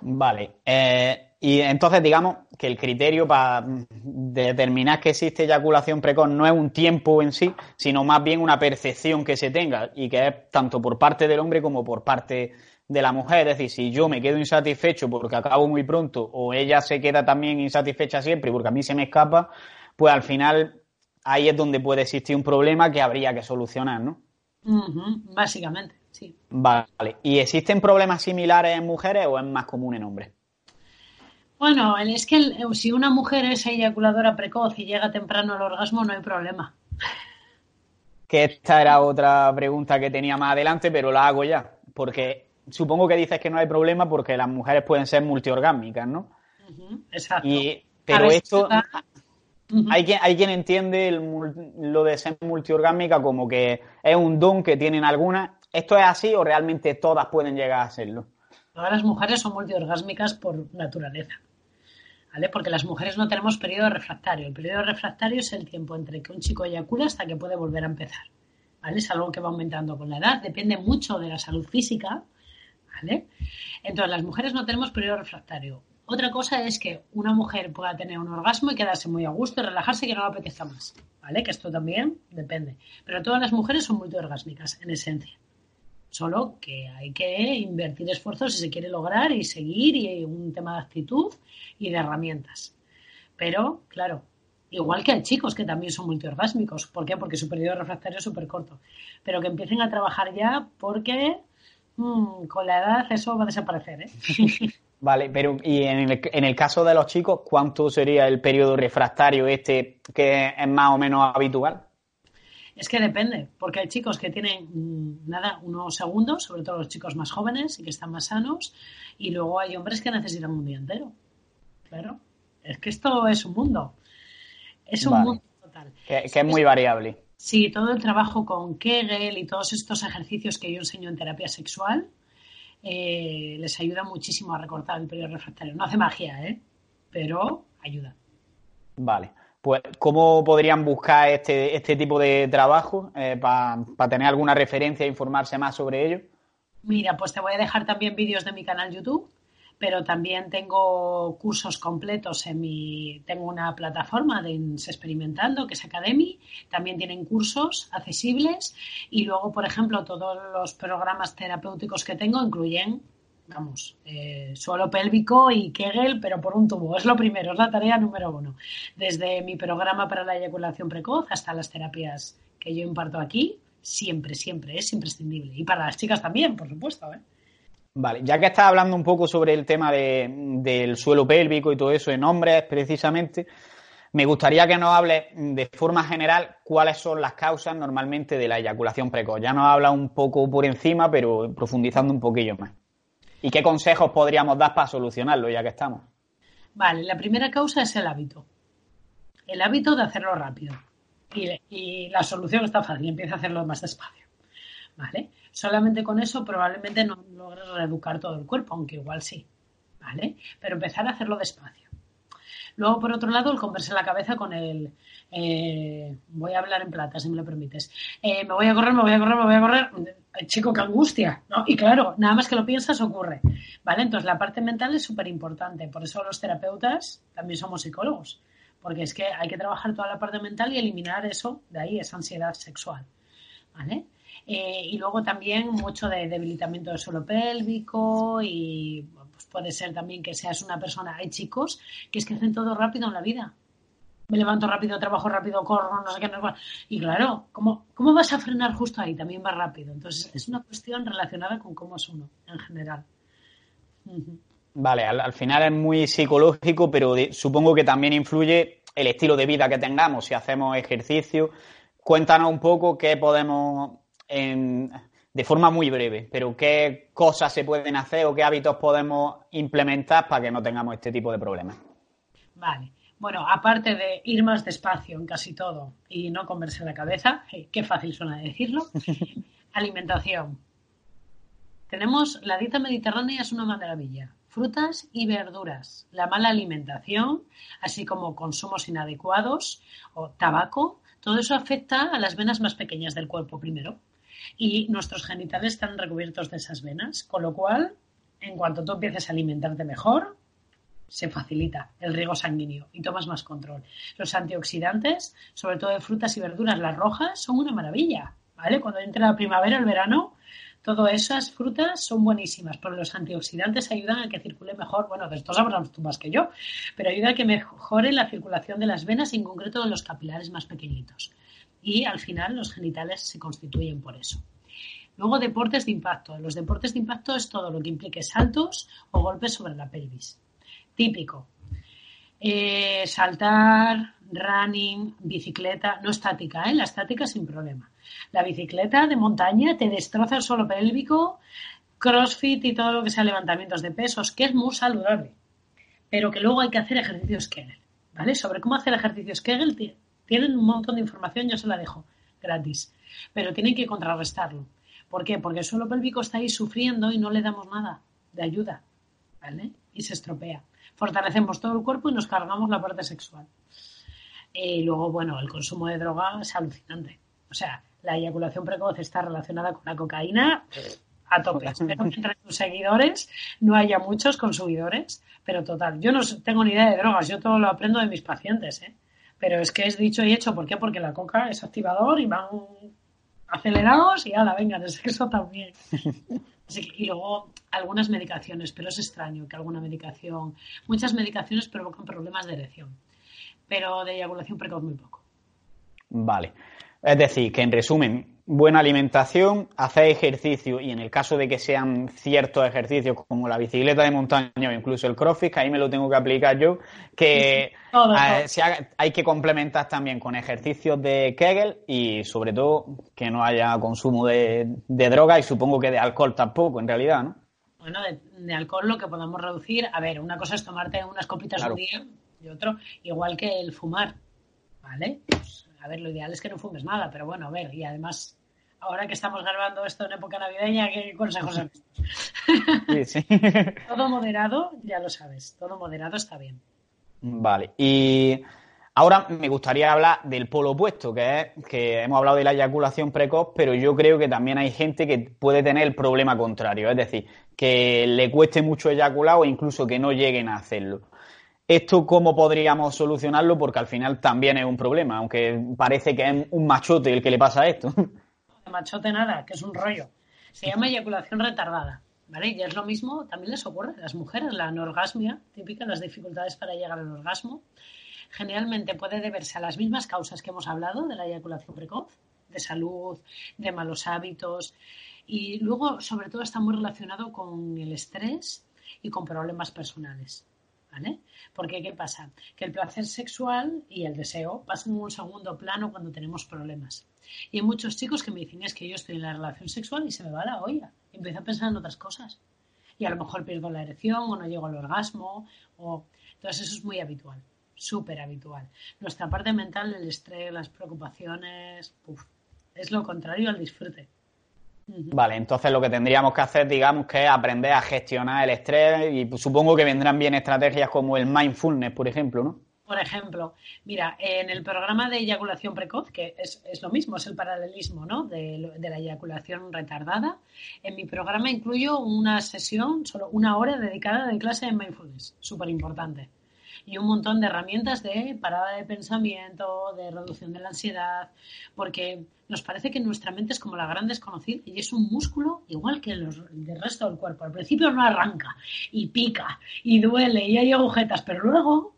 Speaker 1: Vale. Eh, y entonces, digamos que el criterio para determinar que existe eyaculación precoz no es un tiempo en sí, sino más bien una percepción que se tenga y que es tanto por parte del hombre como por parte de la mujer. Es decir, si yo me quedo insatisfecho porque acabo muy pronto o ella se queda también insatisfecha siempre porque a mí se me escapa, pues al final ahí es donde puede existir un problema que habría que solucionar, ¿no?
Speaker 2: básicamente.
Speaker 1: Vale. ¿Y existen problemas similares en mujeres o es más común en hombres?
Speaker 2: Bueno, es que si una mujer es eyaculadora precoz y llega temprano al orgasmo, no hay problema.
Speaker 1: Que esta era otra pregunta que tenía más adelante, pero la hago ya. Porque supongo que dices que no hay problema porque las mujeres pueden ser multiorgásmicas, ¿no?
Speaker 2: exacto.
Speaker 1: pero esto. Hay, quien, hay quien entiende lo de ser multiorgásmica como que es un don que tienen algunas ¿Esto es así o realmente todas pueden llegar a serlo?
Speaker 2: Todas las mujeres son multiorgásmicas por naturaleza. ¿Vale? Porque las mujeres no tenemos periodo refractario. El periodo refractario es el tiempo entre que un chico eyacula hasta que puede volver a empezar. ¿Vale? Es algo que va aumentando con la edad, depende mucho de la salud física. ¿Vale? Entonces, las mujeres no tenemos periodo refractario. Otra cosa es que una mujer pueda tener un orgasmo y quedarse muy a gusto y relajarse y que no le apetezca más. ¿Vale? Que esto también depende. Pero todas las mujeres son multiorgásmicas, en esencia. Solo que hay que invertir esfuerzos si se quiere lograr y seguir y un tema de actitud y de herramientas. Pero, claro, Igual que hay chicos que también son multiorgásmicos. ¿Por qué? Porque su periodo refractario es súper corto. Pero que empiecen a trabajar ya porque mm, con la edad eso va a desaparecer. ¿eh?
Speaker 1: Vale, pero y en el, en el, caso de los chicos, ¿cuánto sería el periodo refractario este que es más o menos habitual?
Speaker 2: Es que depende, porque hay chicos que tienen mm, nada, unos segundos, sobre todo los chicos más jóvenes y que están más sanos, y luego hay hombres que necesitan un día entero. Claro, es que esto es un mundo. Es un mundo total.
Speaker 1: Que, es muy variable.
Speaker 2: Sí, todo el trabajo con Kegel y todos estos ejercicios que yo enseño en terapia sexual eh, les ayuda muchísimo a recortar el periodo refractario. No hace magia, ¿eh? Pero ayuda.
Speaker 1: Vale. Pues, ¿cómo podrían buscar este, este tipo de trabajo eh, para tener alguna referencia e informarse más sobre ello?
Speaker 2: Mira, pues te voy a dejar también vídeos de mi canal YouTube, pero también tengo cursos completos en mi. Tengo una plataforma de Experimentando, que es Academy, también tienen cursos accesibles y luego, por ejemplo, todos los programas terapéuticos que tengo incluyen vamos, eh, suelo pélvico y Kegel, pero por un tubo. Es lo primero, es la tarea número uno. Desde mi programa para la eyaculación precoz hasta las terapias que yo imparto aquí, siempre, siempre es imprescindible. Y para las chicas también, por supuesto. ¿eh?
Speaker 1: Vale, ya que estás hablando un poco sobre el tema del suelo pélvico y todo eso en hombres precisamente, me gustaría que nos hables de forma general cuáles son las causas normalmente de la eyaculación precoz. Ya nos habla un poco por encima, pero profundizando un poquillo más. ¿Y qué consejos podríamos dar para solucionarlo ya que estamos?
Speaker 2: Vale, la primera causa es el hábito. El hábito de hacerlo rápido. Y, la solución está fácil, empieza a hacerlo más despacio. ¿Vale? Solamente con eso probablemente no logres reeducar todo el cuerpo, aunque igual sí. ¿Vale? Pero empezar a hacerlo despacio. Luego, por otro lado, el comerse la cabeza con el. Eh, voy a hablar en plata, si me lo permites. Eh, me voy a correr, me voy a correr, me voy a correr. Chico, qué angustia. ¿no? Y claro, nada más que lo piensas ocurre. ¿Vale? Entonces, la parte mental es súper importante. Por eso los terapeutas también somos psicólogos. Porque es que hay que trabajar toda la parte mental y eliminar eso, de ahí, esa ansiedad sexual. ¿Vale? Eh, y luego también mucho de debilitamiento del suelo pélvico y pues puede ser también que seas una persona, hay chicos que es que hacen todo rápido en la vida. Me levanto rápido, trabajo rápido, corro, no sé qué. No, y claro, ¿cómo, ¿cómo vas a frenar justo ahí? También va rápido. Entonces es una cuestión relacionada con cómo es uno en general.
Speaker 1: Vale, al, final es muy psicológico, pero supongo que también influye el estilo de vida que tengamos, si hacemos ejercicio. Cuéntanos un poco qué podemos de forma muy breve, pero qué cosas se pueden hacer o qué hábitos podemos implementar para que no tengamos este tipo de problemas.
Speaker 2: Vale. Bueno, aparte de ir más despacio en casi todo y no comerse la cabeza, qué fácil suena decirlo, alimentación. Tenemos la dieta mediterránea es una maravilla. Frutas y verduras. La mala alimentación, así como consumos inadecuados o tabaco, todo eso afecta a las venas más pequeñas del cuerpo primero y nuestros genitales están recubiertos de esas venas, con lo cual, en cuanto tú empieces a alimentarte mejor, se facilita el riego sanguíneo y tomas más control. Los antioxidantes, sobre todo de frutas y verduras, las rojas, son una maravilla, ¿vale? Cuando entra la primavera, el verano, todas esas frutas son buenísimas, pero los antioxidantes ayudan a que circule mejor. Bueno, de esto sabrás tú más que yo, pero ayuda a que mejore la circulación de las venas en concreto de los capilares más pequeñitos y al final los genitales se constituyen por eso. Luego, deportes de impacto. Los deportes de impacto es todo lo que implique saltos o golpes sobre la pelvis. Típico. Eh, saltar, running, bicicleta, no estática, ¿eh? la estática sin problema. La bicicleta de montaña te destroza el suelo pélvico, crossfit y todo lo que sea levantamientos de pesos, que es muy saludable. Pero que luego hay que hacer ejercicios Kegel. ¿Vale? Sobre cómo hacer ejercicios Kegel tienen un montón de información, yo se la dejo gratis, pero tienen que contrarrestarlo. ¿Por qué? Porque el suelo pélvico está ahí sufriendo y no le damos nada de ayuda, ¿vale? Y se estropea. Fortalecemos todo el cuerpo y nos cargamos la parte sexual. Y luego, bueno, el consumo de droga es alucinante. O sea, la eyaculación precoz está relacionada con la cocaína a tope. Espero que entre tus seguidores no haya muchos consumidores, pero total, yo no tengo ni idea de drogas, yo todo lo aprendo de mis pacientes, ¿eh? Pero es que es dicho y hecho. ¿Por qué? Porque la coca es activador y van acelerados y la venga, de sexo también. y luego algunas medicaciones, pero es extraño que alguna medicación, muchas medicaciones provocan problemas de erección. pero de eyaculación precoz muy poco.
Speaker 1: Vale. Es decir, que en resumen, buena alimentación, hacer ejercicio y en el caso de que sean ciertos ejercicios como la bicicleta de montaña o incluso el crossfit, que ahí me lo tengo que aplicar yo, que hay que complementar también con ejercicios de Kegel y sobre todo que no haya consumo de, droga y supongo que de alcohol tampoco en realidad, ¿no?
Speaker 2: Bueno, de, alcohol lo que podamos reducir, a ver, una cosa es tomarte unas copitas un día y otro, igual que el fumar, ¿vale? Pues, a ver, lo ideal es que no fumes nada, pero bueno, a ver, y además, ahora que estamos grabando esto en época navideña, ¿qué consejos Sí, sí. todo moderado, ya lo sabes, todo moderado está bien.
Speaker 1: Vale, y ahora me gustaría hablar del polo opuesto, que es que hemos hablado de la eyaculación precoz, pero yo creo que también hay gente que puede tener el problema contrario, es decir, que le cueste mucho eyacular o incluso que no lleguen a hacerlo. ¿Esto cómo podríamos solucionarlo? Porque al final también es un problema, aunque parece que es un machote el que le pasa esto.
Speaker 2: Machote nada, que es un rollo. Se llama eyaculación retardada, ¿vale? Y es lo mismo, también les ocurre a las mujeres, la anorgasmia, típica, las dificultades para llegar al orgasmo. Generalmente puede deberse a las mismas causas que hemos hablado de la eyaculación precoz, de salud, de malos hábitos. Y luego, sobre todo, está muy relacionado con el estrés y con problemas personales. ¿Vale? Porque, ¿qué pasa? Que el placer sexual y el deseo pasan en un segundo plano cuando tenemos problemas. Y hay muchos chicos que me dicen, es que yo estoy en la relación sexual y se me va la olla. Y empiezo a pensar en otras cosas. Y a lo mejor pierdo la erección o no llego al orgasmo. O... Entonces, eso es muy habitual, súper habitual. Nuestra parte mental, el estrés, las preocupaciones, es lo contrario al disfrute.
Speaker 1: Vale, entonces lo que tendríamos que hacer, digamos, que es aprender a gestionar el estrés y pues, supongo que vendrán bien estrategias como el mindfulness, por ejemplo, ¿no?
Speaker 2: Por ejemplo, mira, en el programa de eyaculación precoz, que es, lo mismo, es el paralelismo ¿no? de, de, la eyaculación retardada, en mi programa incluyo una sesión, solo una hora dedicada de clase de mindfulness, súper importante y un montón de herramientas de parada de pensamiento, de reducción de la ansiedad, porque nos parece que nuestra mente es como la gran desconocida y es un músculo igual que el resto del cuerpo. Al principio no arranca y pica y duele y hay agujetas, pero luego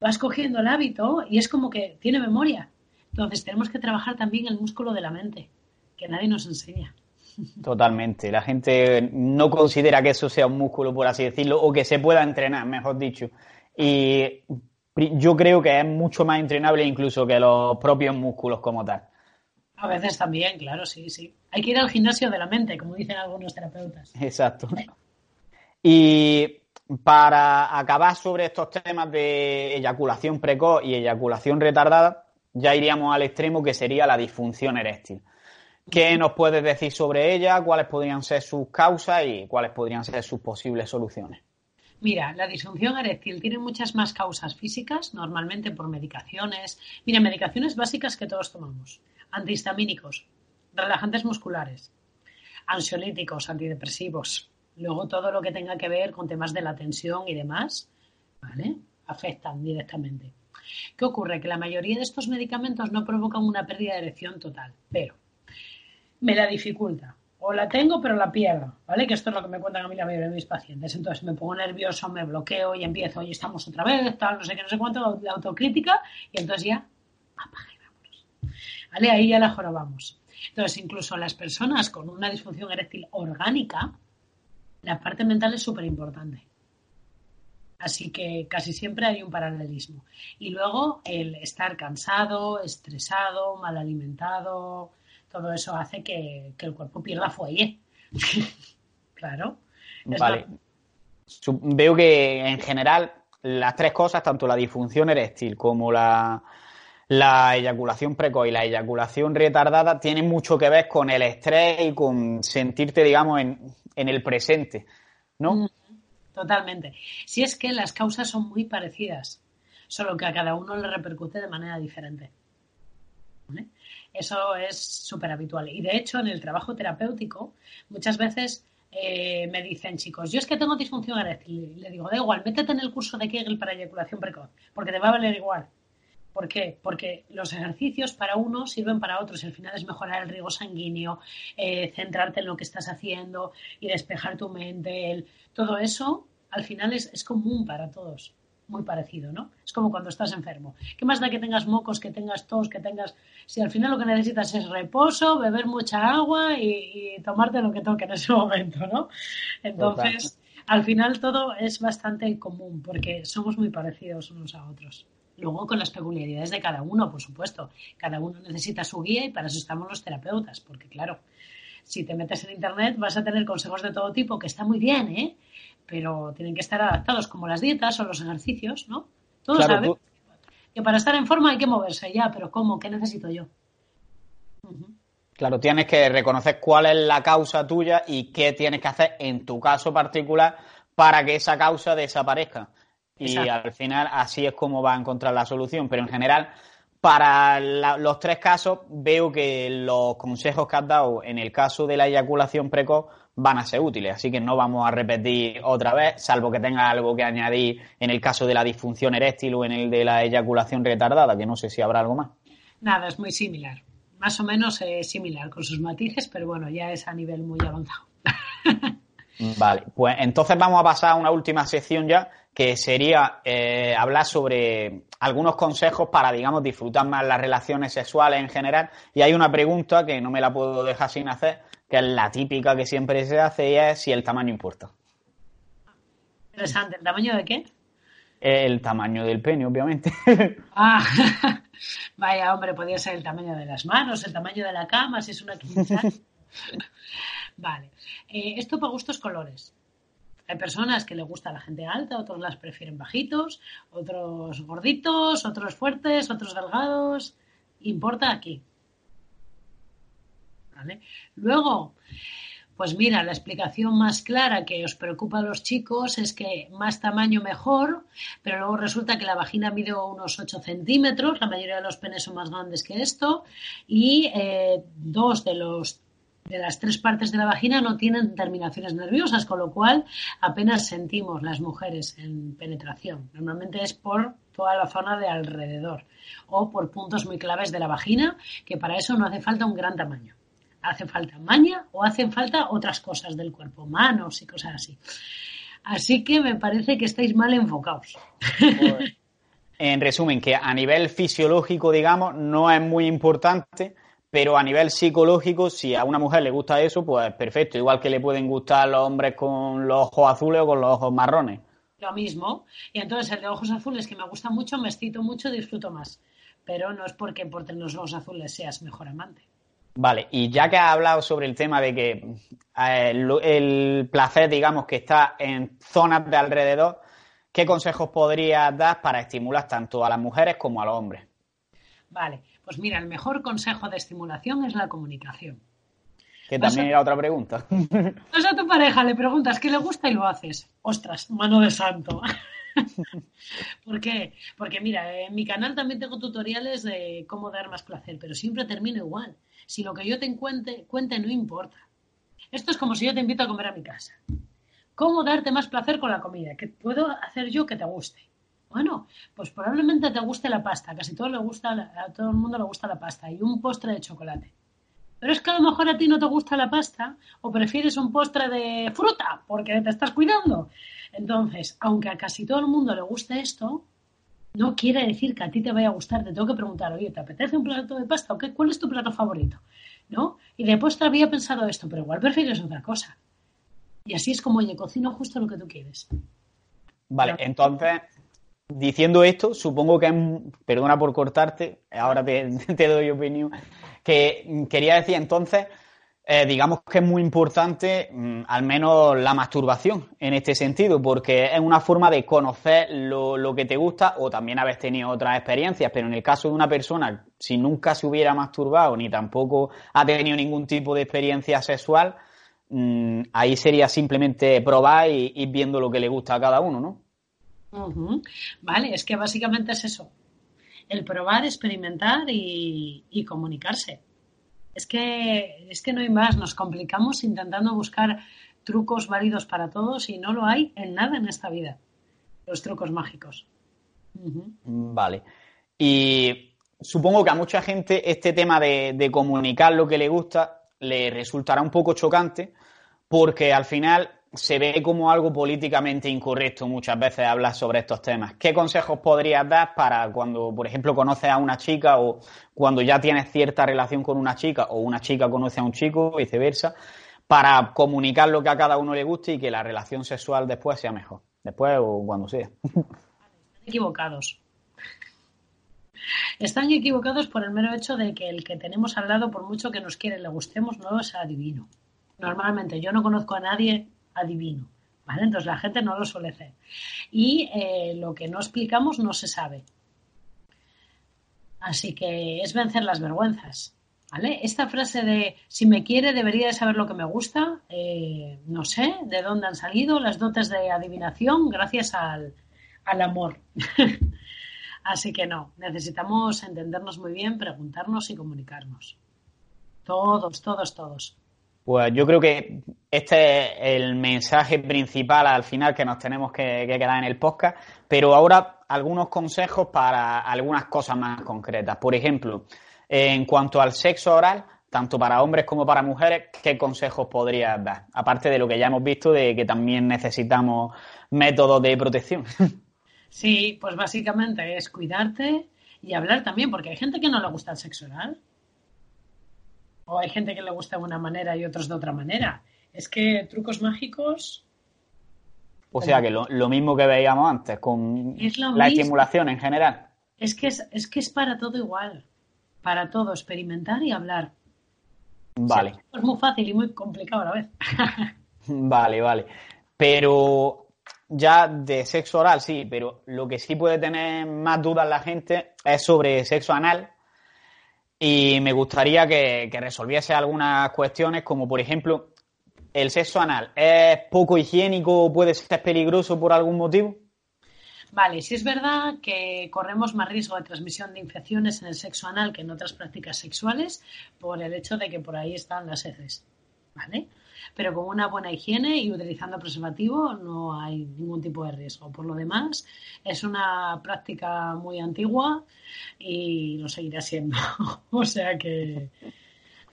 Speaker 2: vas cogiendo el hábito y es como que tiene memoria. Entonces tenemos que trabajar también el músculo de la mente, que nadie nos enseña.
Speaker 1: Totalmente. La gente no considera que eso sea un músculo, por así decirlo, o que se pueda entrenar, mejor dicho. Y yo creo que es mucho más entrenable incluso que los propios músculos como tal.
Speaker 2: A veces también, claro, sí, sí. Hay que ir al gimnasio de la mente, como dicen algunos terapeutas.
Speaker 1: Exacto. Y para acabar sobre estos temas de eyaculación precoz y eyaculación retardada, ya iríamos al extremo que sería la disfunción eréctil. ¿Qué nos puedes decir sobre ella? ¿Cuáles podrían ser sus causas y cuáles podrían ser sus posibles soluciones?
Speaker 2: Mira, la disfunción eréctil tiene muchas más causas físicas, normalmente por medicaciones. Mira, medicaciones básicas que todos tomamos. Antihistamínicos, relajantes musculares, ansiolíticos, antidepresivos. Luego todo lo que tenga que ver con temas de la tensión y demás, ¿vale? Afectan directamente. ¿Qué ocurre? Que la mayoría de estos medicamentos no provocan una pérdida de erección total, pero me la dificulta o la tengo pero la pierdo, ¿vale? Que esto es lo que me cuentan a mí la mayoría de mis pacientes. Entonces me pongo nervioso, me bloqueo y empiezo, y estamos otra vez, tal, no sé qué, no sé cuánto, la autocrítica, y entonces ya, apaguemos. ¿Vale? Ahí ya la jorobamos. Entonces, incluso las personas con una disfunción eréctil orgánica, la parte mental es súper importante. Así que casi siempre hay un paralelismo. Y luego el estar cansado, estresado, mal alimentado, todo eso hace que, el cuerpo pierda fuelle. claro.
Speaker 1: Vale. Veo que en general las tres cosas, tanto la disfunción eréctil como la, eyaculación precoz y la eyaculación retardada, tienen mucho que ver con el estrés y con sentirte, digamos, en, en el presente, ¿no?
Speaker 2: Totalmente. Si es que las causas son muy parecidas, solo que a cada uno le repercute de manera diferente. ¿Vale? Eso es súper habitual. Y de hecho, en el trabajo terapéutico, muchas veces eh, me dicen, chicos, yo es que tengo disfunción eréctil. Le digo, da igual, métete en el curso de Kegel para eyaculación precoz, porque te va a valer igual. ¿Por qué? Porque los ejercicios para uno sirven para otros. Al final es mejorar el riego sanguíneo, eh, centrarte en lo que estás haciendo y despejar tu mente. todo eso al final es, es común para todos. Muy parecido, ¿no? Es como cuando estás enfermo. ¿Qué más da que tengas mocos, que tengas tos, que tengas... Si al final lo que necesitas es reposo, beber mucha agua y, tomarte lo que toque en ese momento, ¿no? Entonces, al final todo es bastante común porque somos muy parecidos unos a otros. Luego con las peculiaridades de cada uno, por supuesto. Cada uno necesita su guía y para eso estamos los terapeutas, porque claro, si te metes en internet vas a tener consejos de todo tipo, que está muy bien, ¿eh? Pero tienen que estar adaptados como las dietas o los ejercicios, ¿no? Todos saben que para estar en forma hay que moverse ya, pero ¿cómo? ¿Qué necesito yo?
Speaker 1: Claro, tienes que reconocer cuál es la causa tuya y qué tienes que hacer en tu caso particular para que esa causa desaparezca. Y al final así es como va a encontrar la solución. Pero en general, para los tres casos, veo que los consejos que has dado en el caso de la eyaculación precoz van a ser útiles. Así que no vamos a repetir otra vez, salvo que tenga algo que añadir en el caso de la disfunción eréctil o en el de la eyaculación retardada, que no sé si habrá algo más.
Speaker 2: Nada, es muy similar. Más o menos similar, con sus matices, pero bueno, ya es a nivel muy avanzado.
Speaker 1: Vale, pues entonces vamos a pasar a una última sección ya, que sería eh, hablar sobre algunos consejos para, digamos, disfrutar más las relaciones sexuales en general. Y hay una pregunta que no me la puedo dejar sin hacer, que es la típica que siempre se hace y es si el tamaño importa.
Speaker 2: Interesante. ¿El tamaño de qué?
Speaker 1: El tamaño del pene, obviamente.
Speaker 2: Ah, vaya, hombre, podría ser el tamaño de las manos, el tamaño de la cama, si es una quinta. vale. Eh, esto para gustos colores. Hay personas que le gusta la gente alta, otros las prefieren bajitos, otros gorditos, otros fuertes, otros delgados. Importa aquí. Luego, pues mira, la explicación más clara que os preocupa a los chicos es que más tamaño mejor, pero luego resulta que la vagina mide unos 8 centímetros, la mayoría de los penes son más grandes que esto, y eh, dos de los de las tres partes de la vagina no tienen terminaciones nerviosas, con lo cual apenas sentimos las mujeres en penetración. Normalmente es por toda la zona de alrededor o por puntos muy claves de la vagina, que para eso no hace falta un gran tamaño. Hace falta maña o hacen falta otras cosas del cuerpo, manos y cosas así. Así que me parece que estáis mal enfocados.
Speaker 1: En resumen, que a nivel fisiológico, digamos, no es muy importante pero a nivel psicológico, si a una mujer le gusta eso, pues perfecto. Igual que le pueden gustar los hombres con los ojos azules o con los ojos marrones.
Speaker 2: Lo mismo. Y entonces el de ojos azules, que me gusta mucho, me excito mucho, disfruto más. Pero no es porque por tener los ojos azules seas mejor amante.
Speaker 1: Vale, y ya que has hablado sobre el tema de que eh, el, placer, digamos, que está en zonas de alrededor, ¿qué consejos podrías dar para estimular tanto a las mujeres como a los hombres?
Speaker 2: Vale, pues mira, el mejor consejo de estimulación es la comunicación.
Speaker 1: Que también era otra pregunta.
Speaker 2: Vas a tu pareja, le preguntas qué le gusta y lo haces. Ostras, mano de santo. ¿Por qué? Porque mira, en mi canal también tengo tutoriales de cómo dar más placer, pero siempre termino igual. Si lo que yo te cuente, cuente no importa. Esto es como si yo te invito a comer a mi casa. ¿Cómo darte más placer con la comida? ¿Qué puedo hacer yo que te guste? Bueno, pues probablemente te guste la pasta, casi todo le gusta, a todo el mundo le gusta la pasta y un postre de chocolate. Pero es que a lo mejor a ti no te gusta la pasta o prefieres un postre de fruta porque te estás cuidando. Entonces, aunque a casi todo el mundo le guste esto, no quiere decir que a ti te vaya a gustar. Te tengo que preguntar, oye, ¿te apetece un plato de pasta o qué? ¿Cuál es tu plato favorito? ¿No? Y después te había pensado esto, pero igual prefieres otra cosa. Y así es como, oye, cocino justo lo que tú quieres.
Speaker 1: Vale, entonces Diciendo esto, supongo que, perdona por cortarte, ahora te, doy opinión, que quería decir entonces, eh, digamos que es muy importante mm, al menos la masturbación en este sentido, porque es una forma de conocer lo, lo, que te gusta o también haber tenido otras experiencias, pero en el caso de una persona, si nunca se hubiera masturbado ni tampoco ha tenido ningún tipo de experiencia sexual, mm, ahí sería simplemente probar y ir viendo lo que le gusta a cada uno, ¿no?
Speaker 2: Vale, es que básicamente es eso. El probar, experimentar y, comunicarse. Es que, es que no hay más. Nos complicamos intentando buscar trucos válidos para todos y no lo hay en nada en esta vida. Los trucos mágicos.
Speaker 1: Vale. Y supongo que a mucha gente este tema de, comunicar lo que le gusta le resultará un poco chocante porque al final se ve como algo políticamente incorrecto muchas veces hablar sobre estos temas. ¿Qué consejos podrías dar para cuando, por ejemplo, conoces a una chica o cuando ya tienes cierta relación con una chica o una chica conoce a un chico, viceversa, para comunicar lo que a cada uno le guste y que la relación sexual después sea mejor? Después o cuando sea. Están
Speaker 2: equivocados. Están equivocados por el mero hecho de que el que tenemos al lado, por mucho que nos quiere le gustemos, no es adivino. Normalmente yo no conozco a nadie adivino. ¿Vale? Entonces la gente no lo suele hacer. Y eh, lo que no explicamos no se sabe. Así que es vencer las vergüenzas. ¿Vale? Esta frase de si me quiere debería de saber lo que me gusta, eh, no sé de dónde han salido las dotes de adivinación gracias al, al amor. Así que no, necesitamos entendernos muy bien, preguntarnos y comunicarnos. Todos, todos, todos.
Speaker 1: Pues yo creo que este es el mensaje principal al final que nos tenemos que, quedar en el podcast, pero ahora algunos consejos para algunas cosas más concretas. Por ejemplo, en cuanto al sexo oral, tanto para hombres como para mujeres, ¿qué consejos podrías dar? Aparte de lo que ya hemos visto de que también necesitamos métodos de protección.
Speaker 2: Sí, pues básicamente es cuidarte y hablar también, porque hay gente que no le gusta el sexo oral. O hay gente que le gusta de una manera y otros de otra manera. Es que trucos mágicos.
Speaker 1: O sea que lo, mismo que veíamos antes, con la estimulación en general.
Speaker 2: Es que es, es que es para todo igual. Para todo, experimentar y hablar.
Speaker 1: Vale.
Speaker 2: es muy fácil y muy complicado a la vez.
Speaker 1: vale, vale. Pero ya de sexo oral, sí, pero lo que sí puede tener más dudas la gente es sobre sexo anal, y me gustaría que, resolviese algunas cuestiones, como por ejemplo, ¿el sexo anal es poco higiénico o puede ser peligroso por algún motivo?
Speaker 2: Vale, sí es verdad que corremos más riesgo de transmisión de infecciones en el sexo anal que en otras prácticas sexuales por el hecho de que por ahí están las heces. ¿Vale? Pero con una buena higiene y utilizando preservativo no hay ningún tipo de riesgo. Por lo demás, es una práctica muy antigua y lo seguirá siendo. o sea que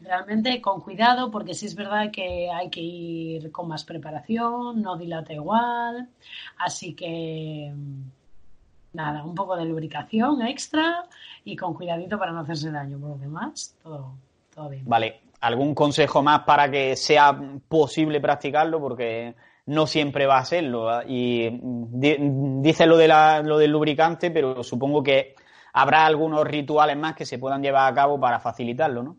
Speaker 2: realmente con cuidado, porque sí es verdad que hay que ir con más preparación, no dilata igual, así que nada, un poco de lubricación extra y con cuidadito para no hacerse daño. Por lo demás, todo, todo bien.
Speaker 1: Vale, ¿Algún consejo más para que sea posible practicarlo? Porque no siempre va a serlo. Y dice lo, de lo del lubricante, pero supongo que habrá algunos rituales más que se puedan llevar a cabo para facilitarlo, ¿no?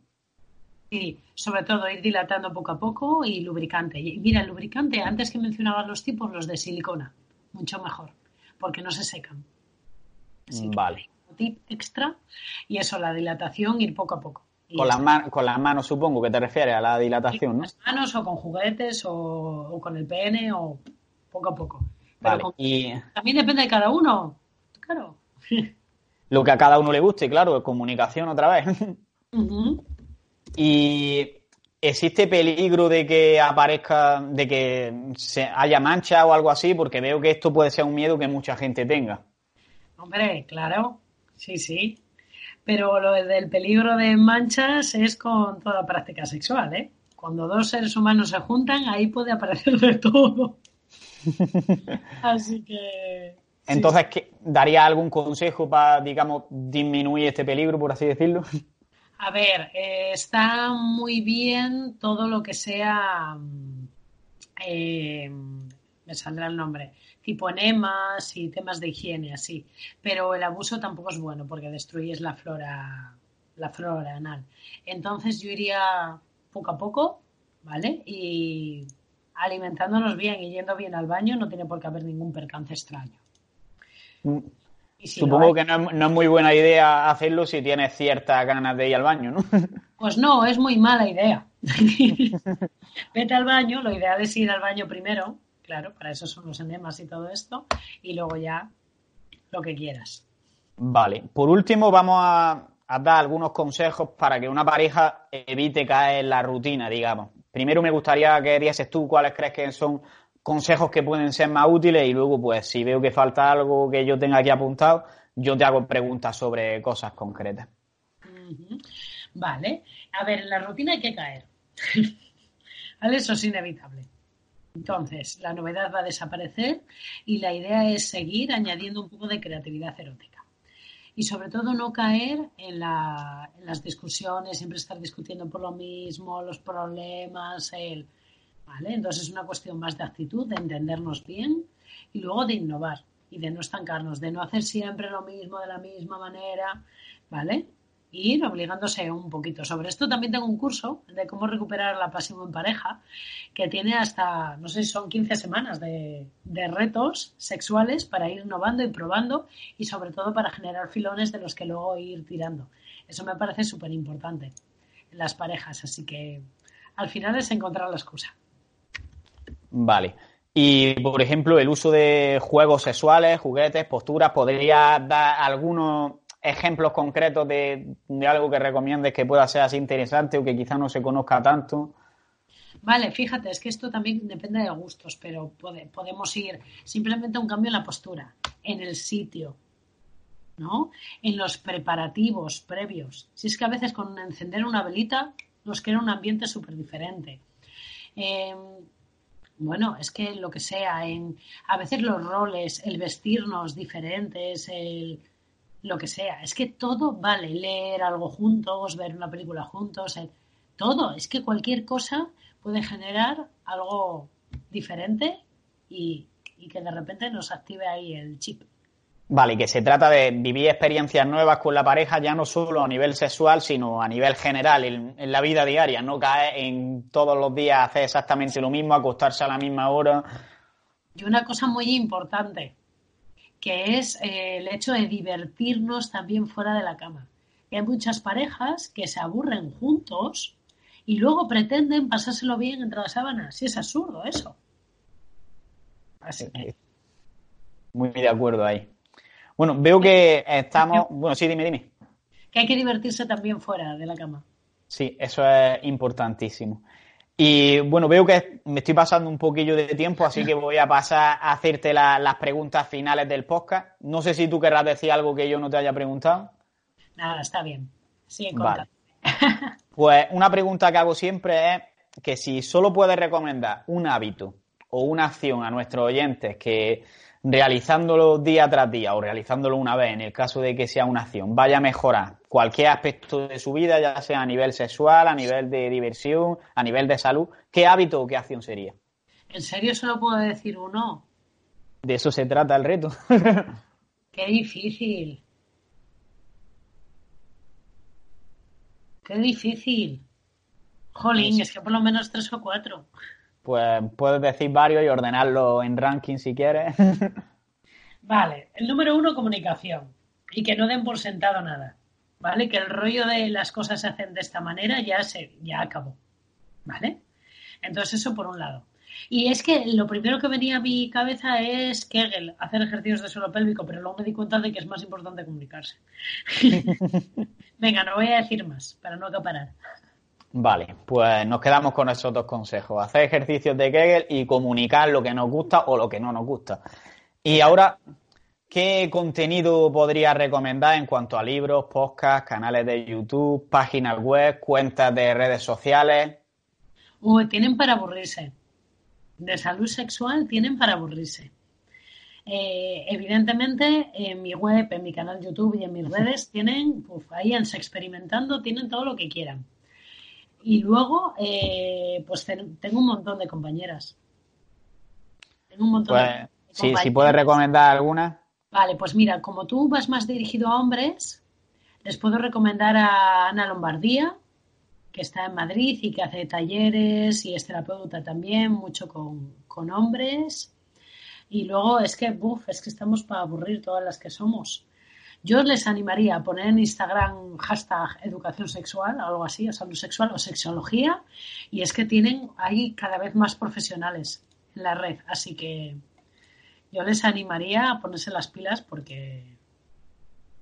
Speaker 2: Sí, sobre todo ir dilatando poco a poco y lubricante. Y mira, el lubricante, antes que mencionabas los tipos, los de silicona, mucho mejor, porque no se secan.
Speaker 1: vale.
Speaker 2: tip extra y eso, la dilatación, ir poco a poco.
Speaker 1: Con las, con las manos, supongo que te refieres a la dilatación, ¿no? Con
Speaker 2: las manos o con juguetes o, con el pene o poco a poco.
Speaker 1: y...
Speaker 2: También depende de cada uno, claro.
Speaker 1: Lo que a cada uno le guste, claro, comunicación otra vez. Y ¿Existe peligro de que aparezca, de que se haya mancha o algo así? Porque veo que esto puede ser un miedo que mucha gente tenga.
Speaker 2: Hombre, claro, sí, sí. Pero lo del peligro de manchas es con toda práctica sexual, ¿eh? Cuando dos seres humanos se juntan, ahí puede aparecer de todo. Así que.
Speaker 1: Entonces, ¿daría algún consejo para, digamos, disminuir este peligro, por así decirlo?
Speaker 2: A ver, eh, está muy bien todo lo que sea. Eh, me saldrá el nombre tipo enemas y temas de higiene, así. Pero el abuso tampoco es bueno porque destruyes la flora, la flora anal. Entonces yo iría poco a poco, ¿vale? Y alimentándonos bien y yendo bien al baño no tiene por qué haber ningún percance extraño.
Speaker 1: Mm. Supongo que no es, muy buena idea hacerlo si tienes ciertas ganas de ir al baño, ¿no?
Speaker 2: Pues no, es muy mala idea. Vete al baño, lo ideal es ir al baño primero, Claro, para eso son los enemas y todo esto. Y luego ya lo que quieras.
Speaker 1: Vale. Por último, vamos a, dar algunos consejos para que una pareja evite caer en la rutina, digamos. Primero me gustaría que dieses tú cuáles crees que son consejos que pueden ser más útiles y luego, pues, si veo que falta algo que yo tenga aquí apuntado, yo te hago preguntas sobre cosas concretas.
Speaker 2: Vale. A ver, en la rutina hay que caer. ¿Vale? Eso es inevitable. Entonces, la novedad va a desaparecer y la idea es seguir añadiendo un poco de creatividad erótica. Y sobre todo no caer en, las discusiones, siempre estar discutiendo por lo mismo, los problemas, el, ¿vale? Entonces es una cuestión más de actitud, de entendernos bien y luego de innovar y de no estancarnos, de no hacer siempre lo mismo de la misma manera, ¿vale? Ir obligándose un poquito. Sobre esto también tengo un curso de cómo recuperar la pasión en pareja, que tiene hasta, no sé si son 15 semanas de, retos sexuales para ir innovando y probando y sobre todo para generar filones de los que luego ir tirando. Eso me parece súper importante en las parejas, así que al final es encontrar la excusa.
Speaker 1: Vale. Y, por ejemplo, el uso de juegos sexuales, juguetes, posturas, ¿podría dar algunos ejemplos concretos de, algo que recomiendes que pueda ser así interesante o que quizá no se conozca tanto?
Speaker 2: Vale, fíjate, es que esto también depende de gustos, pero podemos ir simplemente a un cambio en la postura, en el sitio, ¿no? En los preparativos previos. Si es que a veces con encender una velita nos crea un ambiente súper diferente. Em, bueno, es que lo que sea, en, a veces los roles, el vestirnos diferentes, el, lo que sea. Es que todo vale, leer algo juntos, ver una película juntos, eh, todo. Es que cualquier cosa puede generar algo diferente y, que de repente nos active ahí el chip.
Speaker 1: Vale, que se trata de vivir experiencias nuevas con la pareja, ya no solo a nivel sexual, sino a nivel general, en, en la vida diaria, no caer en todos los días hacer exactamente lo mismo, acostarse a la misma hora.
Speaker 2: Y una cosa muy importante, que es eh, el hecho de divertirnos también fuera de la cama. hay muchas parejas que se aburren juntos y luego pretenden pasárselo bien entre las sábanas. Sí, es absurdo eso.
Speaker 1: Así que... Muy de acuerdo ahí. Bueno, veo que estamos. Bueno, sí, dime, dime.
Speaker 2: Que hay que divertirse también fuera de la cama.
Speaker 1: Sí, eso es importantísimo. Y bueno, veo que me estoy pasando un poquillo de tiempo, así que voy a pasar a hacerte las preguntas finales del podcast. No sé si tú querrás decir algo que yo no te haya preguntado.
Speaker 2: Nada, está bien. Sí,
Speaker 1: vale. Pues una pregunta que hago siempre es que si solo puedes recomendar un hábito o una acción a nuestros oyentes que realizándolo día tras día o realizándolo una vez, en el caso de que sea una acción, vaya a mejorar cualquier aspecto de su vida, ya sea a nivel sexual, a nivel de diversión, a nivel de salud, ¿qué hábito o qué acción sería?
Speaker 2: ¿En serio solo puedo decir uno?
Speaker 1: De eso se trata el reto.
Speaker 2: Qué difícil. Qué difícil. Jolín, es que por lo menos tres o cuatro
Speaker 1: pues puedes decir varios y ordenarlo en ranking si quieres.
Speaker 2: Vale, el número uno, comunicación. Y que no den por sentado nada. ¿Vale? Que el rollo de las cosas se hacen de esta manera ya se, ya acabó. ¿Vale? Entonces, eso por un lado. Y es que lo primero que venía a mi cabeza es Kegel, hacer ejercicios de suelo pélvico, pero luego me di cuenta de que es más importante comunicarse. Venga, no voy a decir más para no acaparar.
Speaker 1: Vale, pues nos quedamos con esos dos consejos. Hacer ejercicios de Kegel y comunicar lo que nos gusta o lo que no nos gusta. Y ahora, ¿qué contenido podría recomendar en cuanto a libros, podcasts, canales de YouTube, páginas web, cuentas de redes sociales?
Speaker 2: tienen para aburrirse. De salud sexual tienen para aburrirse. Eh, evidentemente, en mi web, en mi canal YouTube y en mis redes tienen, uf, ahí en Experimentando, tienen todo lo que quieran y luego, eh, pues tengo un montón de compañeras.
Speaker 1: Tengo un montón de pues, Si puedes recomendar alguna.
Speaker 2: Vale, pues mira, como tú vas más dirigido a hombres, les puedo recomendar a Ana Lombardía, que está en Madrid y que hace talleres y es terapeuta también, mucho con, con hombres. Y luego es que, buf, es que estamos para aburrir todas las que somos. Yo les animaría a poner en Instagram hashtag educación sexual, algo así, o salud sexual o sexología, y es que tienen ahí cada vez más profesionales en la red. Así que yo les animaría a ponerse las pilas porque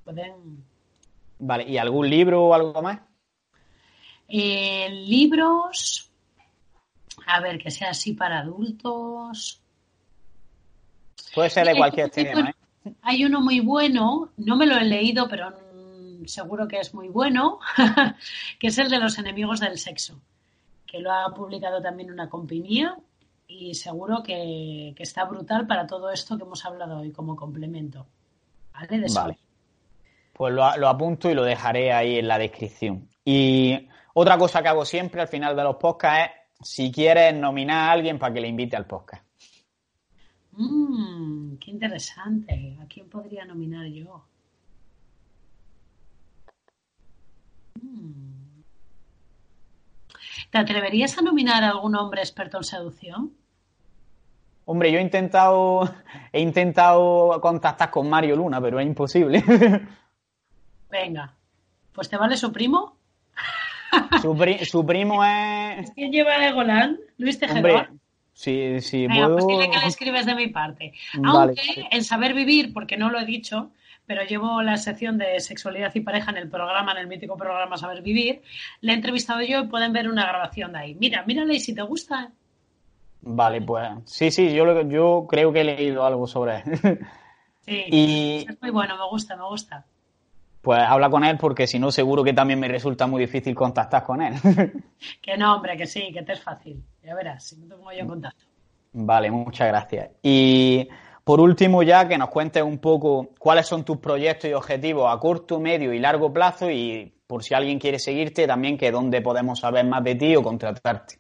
Speaker 2: pueden.
Speaker 1: Vale, ¿y algún libro o algo más?
Speaker 2: Eh, libros. A ver, que sea así para adultos.
Speaker 1: Puede ser de cualquier tema, ¿eh?
Speaker 2: Hay uno muy bueno, no me lo he leído, pero seguro que es muy bueno, que es el de los enemigos del sexo, que lo ha publicado también una compañía y seguro que, está brutal para todo esto que hemos hablado hoy como complemento. ¿Vale? vale.
Speaker 1: Pues lo, lo, apunto y lo dejaré ahí en la descripción. Y otra cosa que hago siempre al final de los podcasts es si quieres nominar a alguien para que le invite al podcast.
Speaker 2: Mmm, qué interesante. ¿A quién podría nominar yo? Mm. ¿Te atreverías a nominar a algún hombre experto en seducción?
Speaker 1: Hombre, yo he intentado, he intentado contactar con Mario Luna, pero es imposible.
Speaker 2: Venga, pues te vale su primo.
Speaker 1: Su, primo es.
Speaker 2: ¿Quién lleva Legoland? Luis Tejedor.
Speaker 1: Sí, sí,
Speaker 2: Venga, pues dile que le escribes de mi parte. Aunque en Saber Vivir, porque no lo he dicho, pero llevo la sección de sexualidad y pareja en el programa, en el mítico programa Saber Vivir, le he entrevistado yo y pueden ver una grabación de ahí. Mira, mírale y si te gusta.
Speaker 1: Vale, pues sí, sí, yo, yo creo que he leído algo sobre él.
Speaker 2: Sí, y... es muy bueno, me gusta, me gusta.
Speaker 1: Pues habla con él porque si no seguro que también me resulta muy difícil contactar con él.
Speaker 2: que no, hombre, que sí, que te es fácil. Ya verás, si no te pongo yo en contacto.
Speaker 1: Vale, muchas gracias. Y por último, ya que nos cuentes un poco cuáles son tus proyectos y objetivos a corto, medio y largo plazo y por si alguien quiere seguirte, también que dónde podemos saber más de ti o contratarte.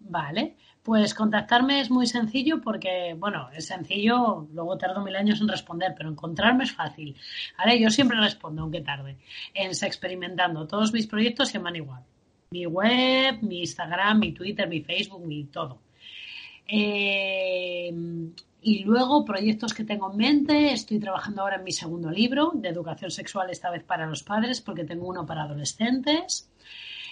Speaker 2: Vale, pues contactarme es muy sencillo porque, bueno, es sencillo, luego tardo mil años en responder, pero encontrarme es fácil. Ahora yo siempre respondo, aunque tarde, en experimentando. Todos mis proyectos se llaman igual. Mi web, mi Instagram, mi Twitter, mi Facebook, mi todo. Eh, y luego proyectos que tengo en mente. Estoy trabajando ahora en mi segundo libro de educación sexual, esta vez para los padres, porque tengo uno para adolescentes.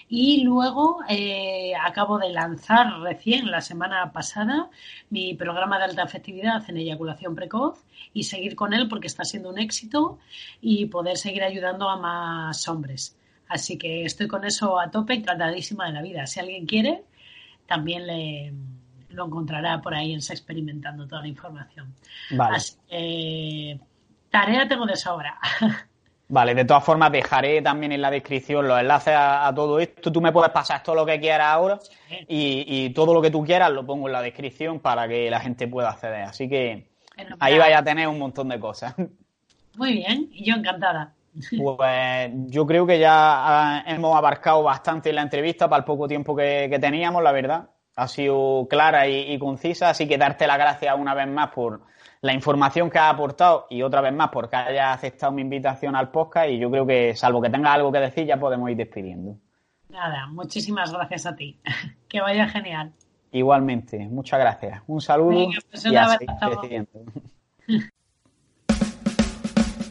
Speaker 2: Y luego eh, acabo de lanzar recién la semana pasada mi programa de alta efectividad en eyaculación precoz y seguir con él porque está siendo un éxito y poder seguir ayudando a más hombres. Así que estoy con eso a tope, encantadísima de la vida. Si alguien quiere, también le, lo encontrará por ahí en experimentando toda la información. Vale. Así que tarea tengo de sobra.
Speaker 1: Vale, de todas formas dejaré también en la descripción los enlaces a, todo esto. Tú me puedes pasar todo lo que quieras ahora y, todo lo que tú quieras lo pongo en la descripción para que la gente pueda acceder. Así que ahí vaya a tener un montón de cosas.
Speaker 2: Muy bien, y yo encantada.
Speaker 1: Pues yo creo que ya ah, hemos abarcado bastante la entrevista para el poco tiempo que teníamos, la verdad ha sido clara y, concisa, así que darte las gracias una vez más por la información que has aportado y otra vez más porque hayas aceptado mi invitación al podcast y yo creo que salvo que tengas algo que decir ya podemos ir despidiendo.
Speaker 2: Nada, muchísimas gracias a ti. que vaya genial.
Speaker 1: Igualmente, muchas gracias. Un saludo pues y a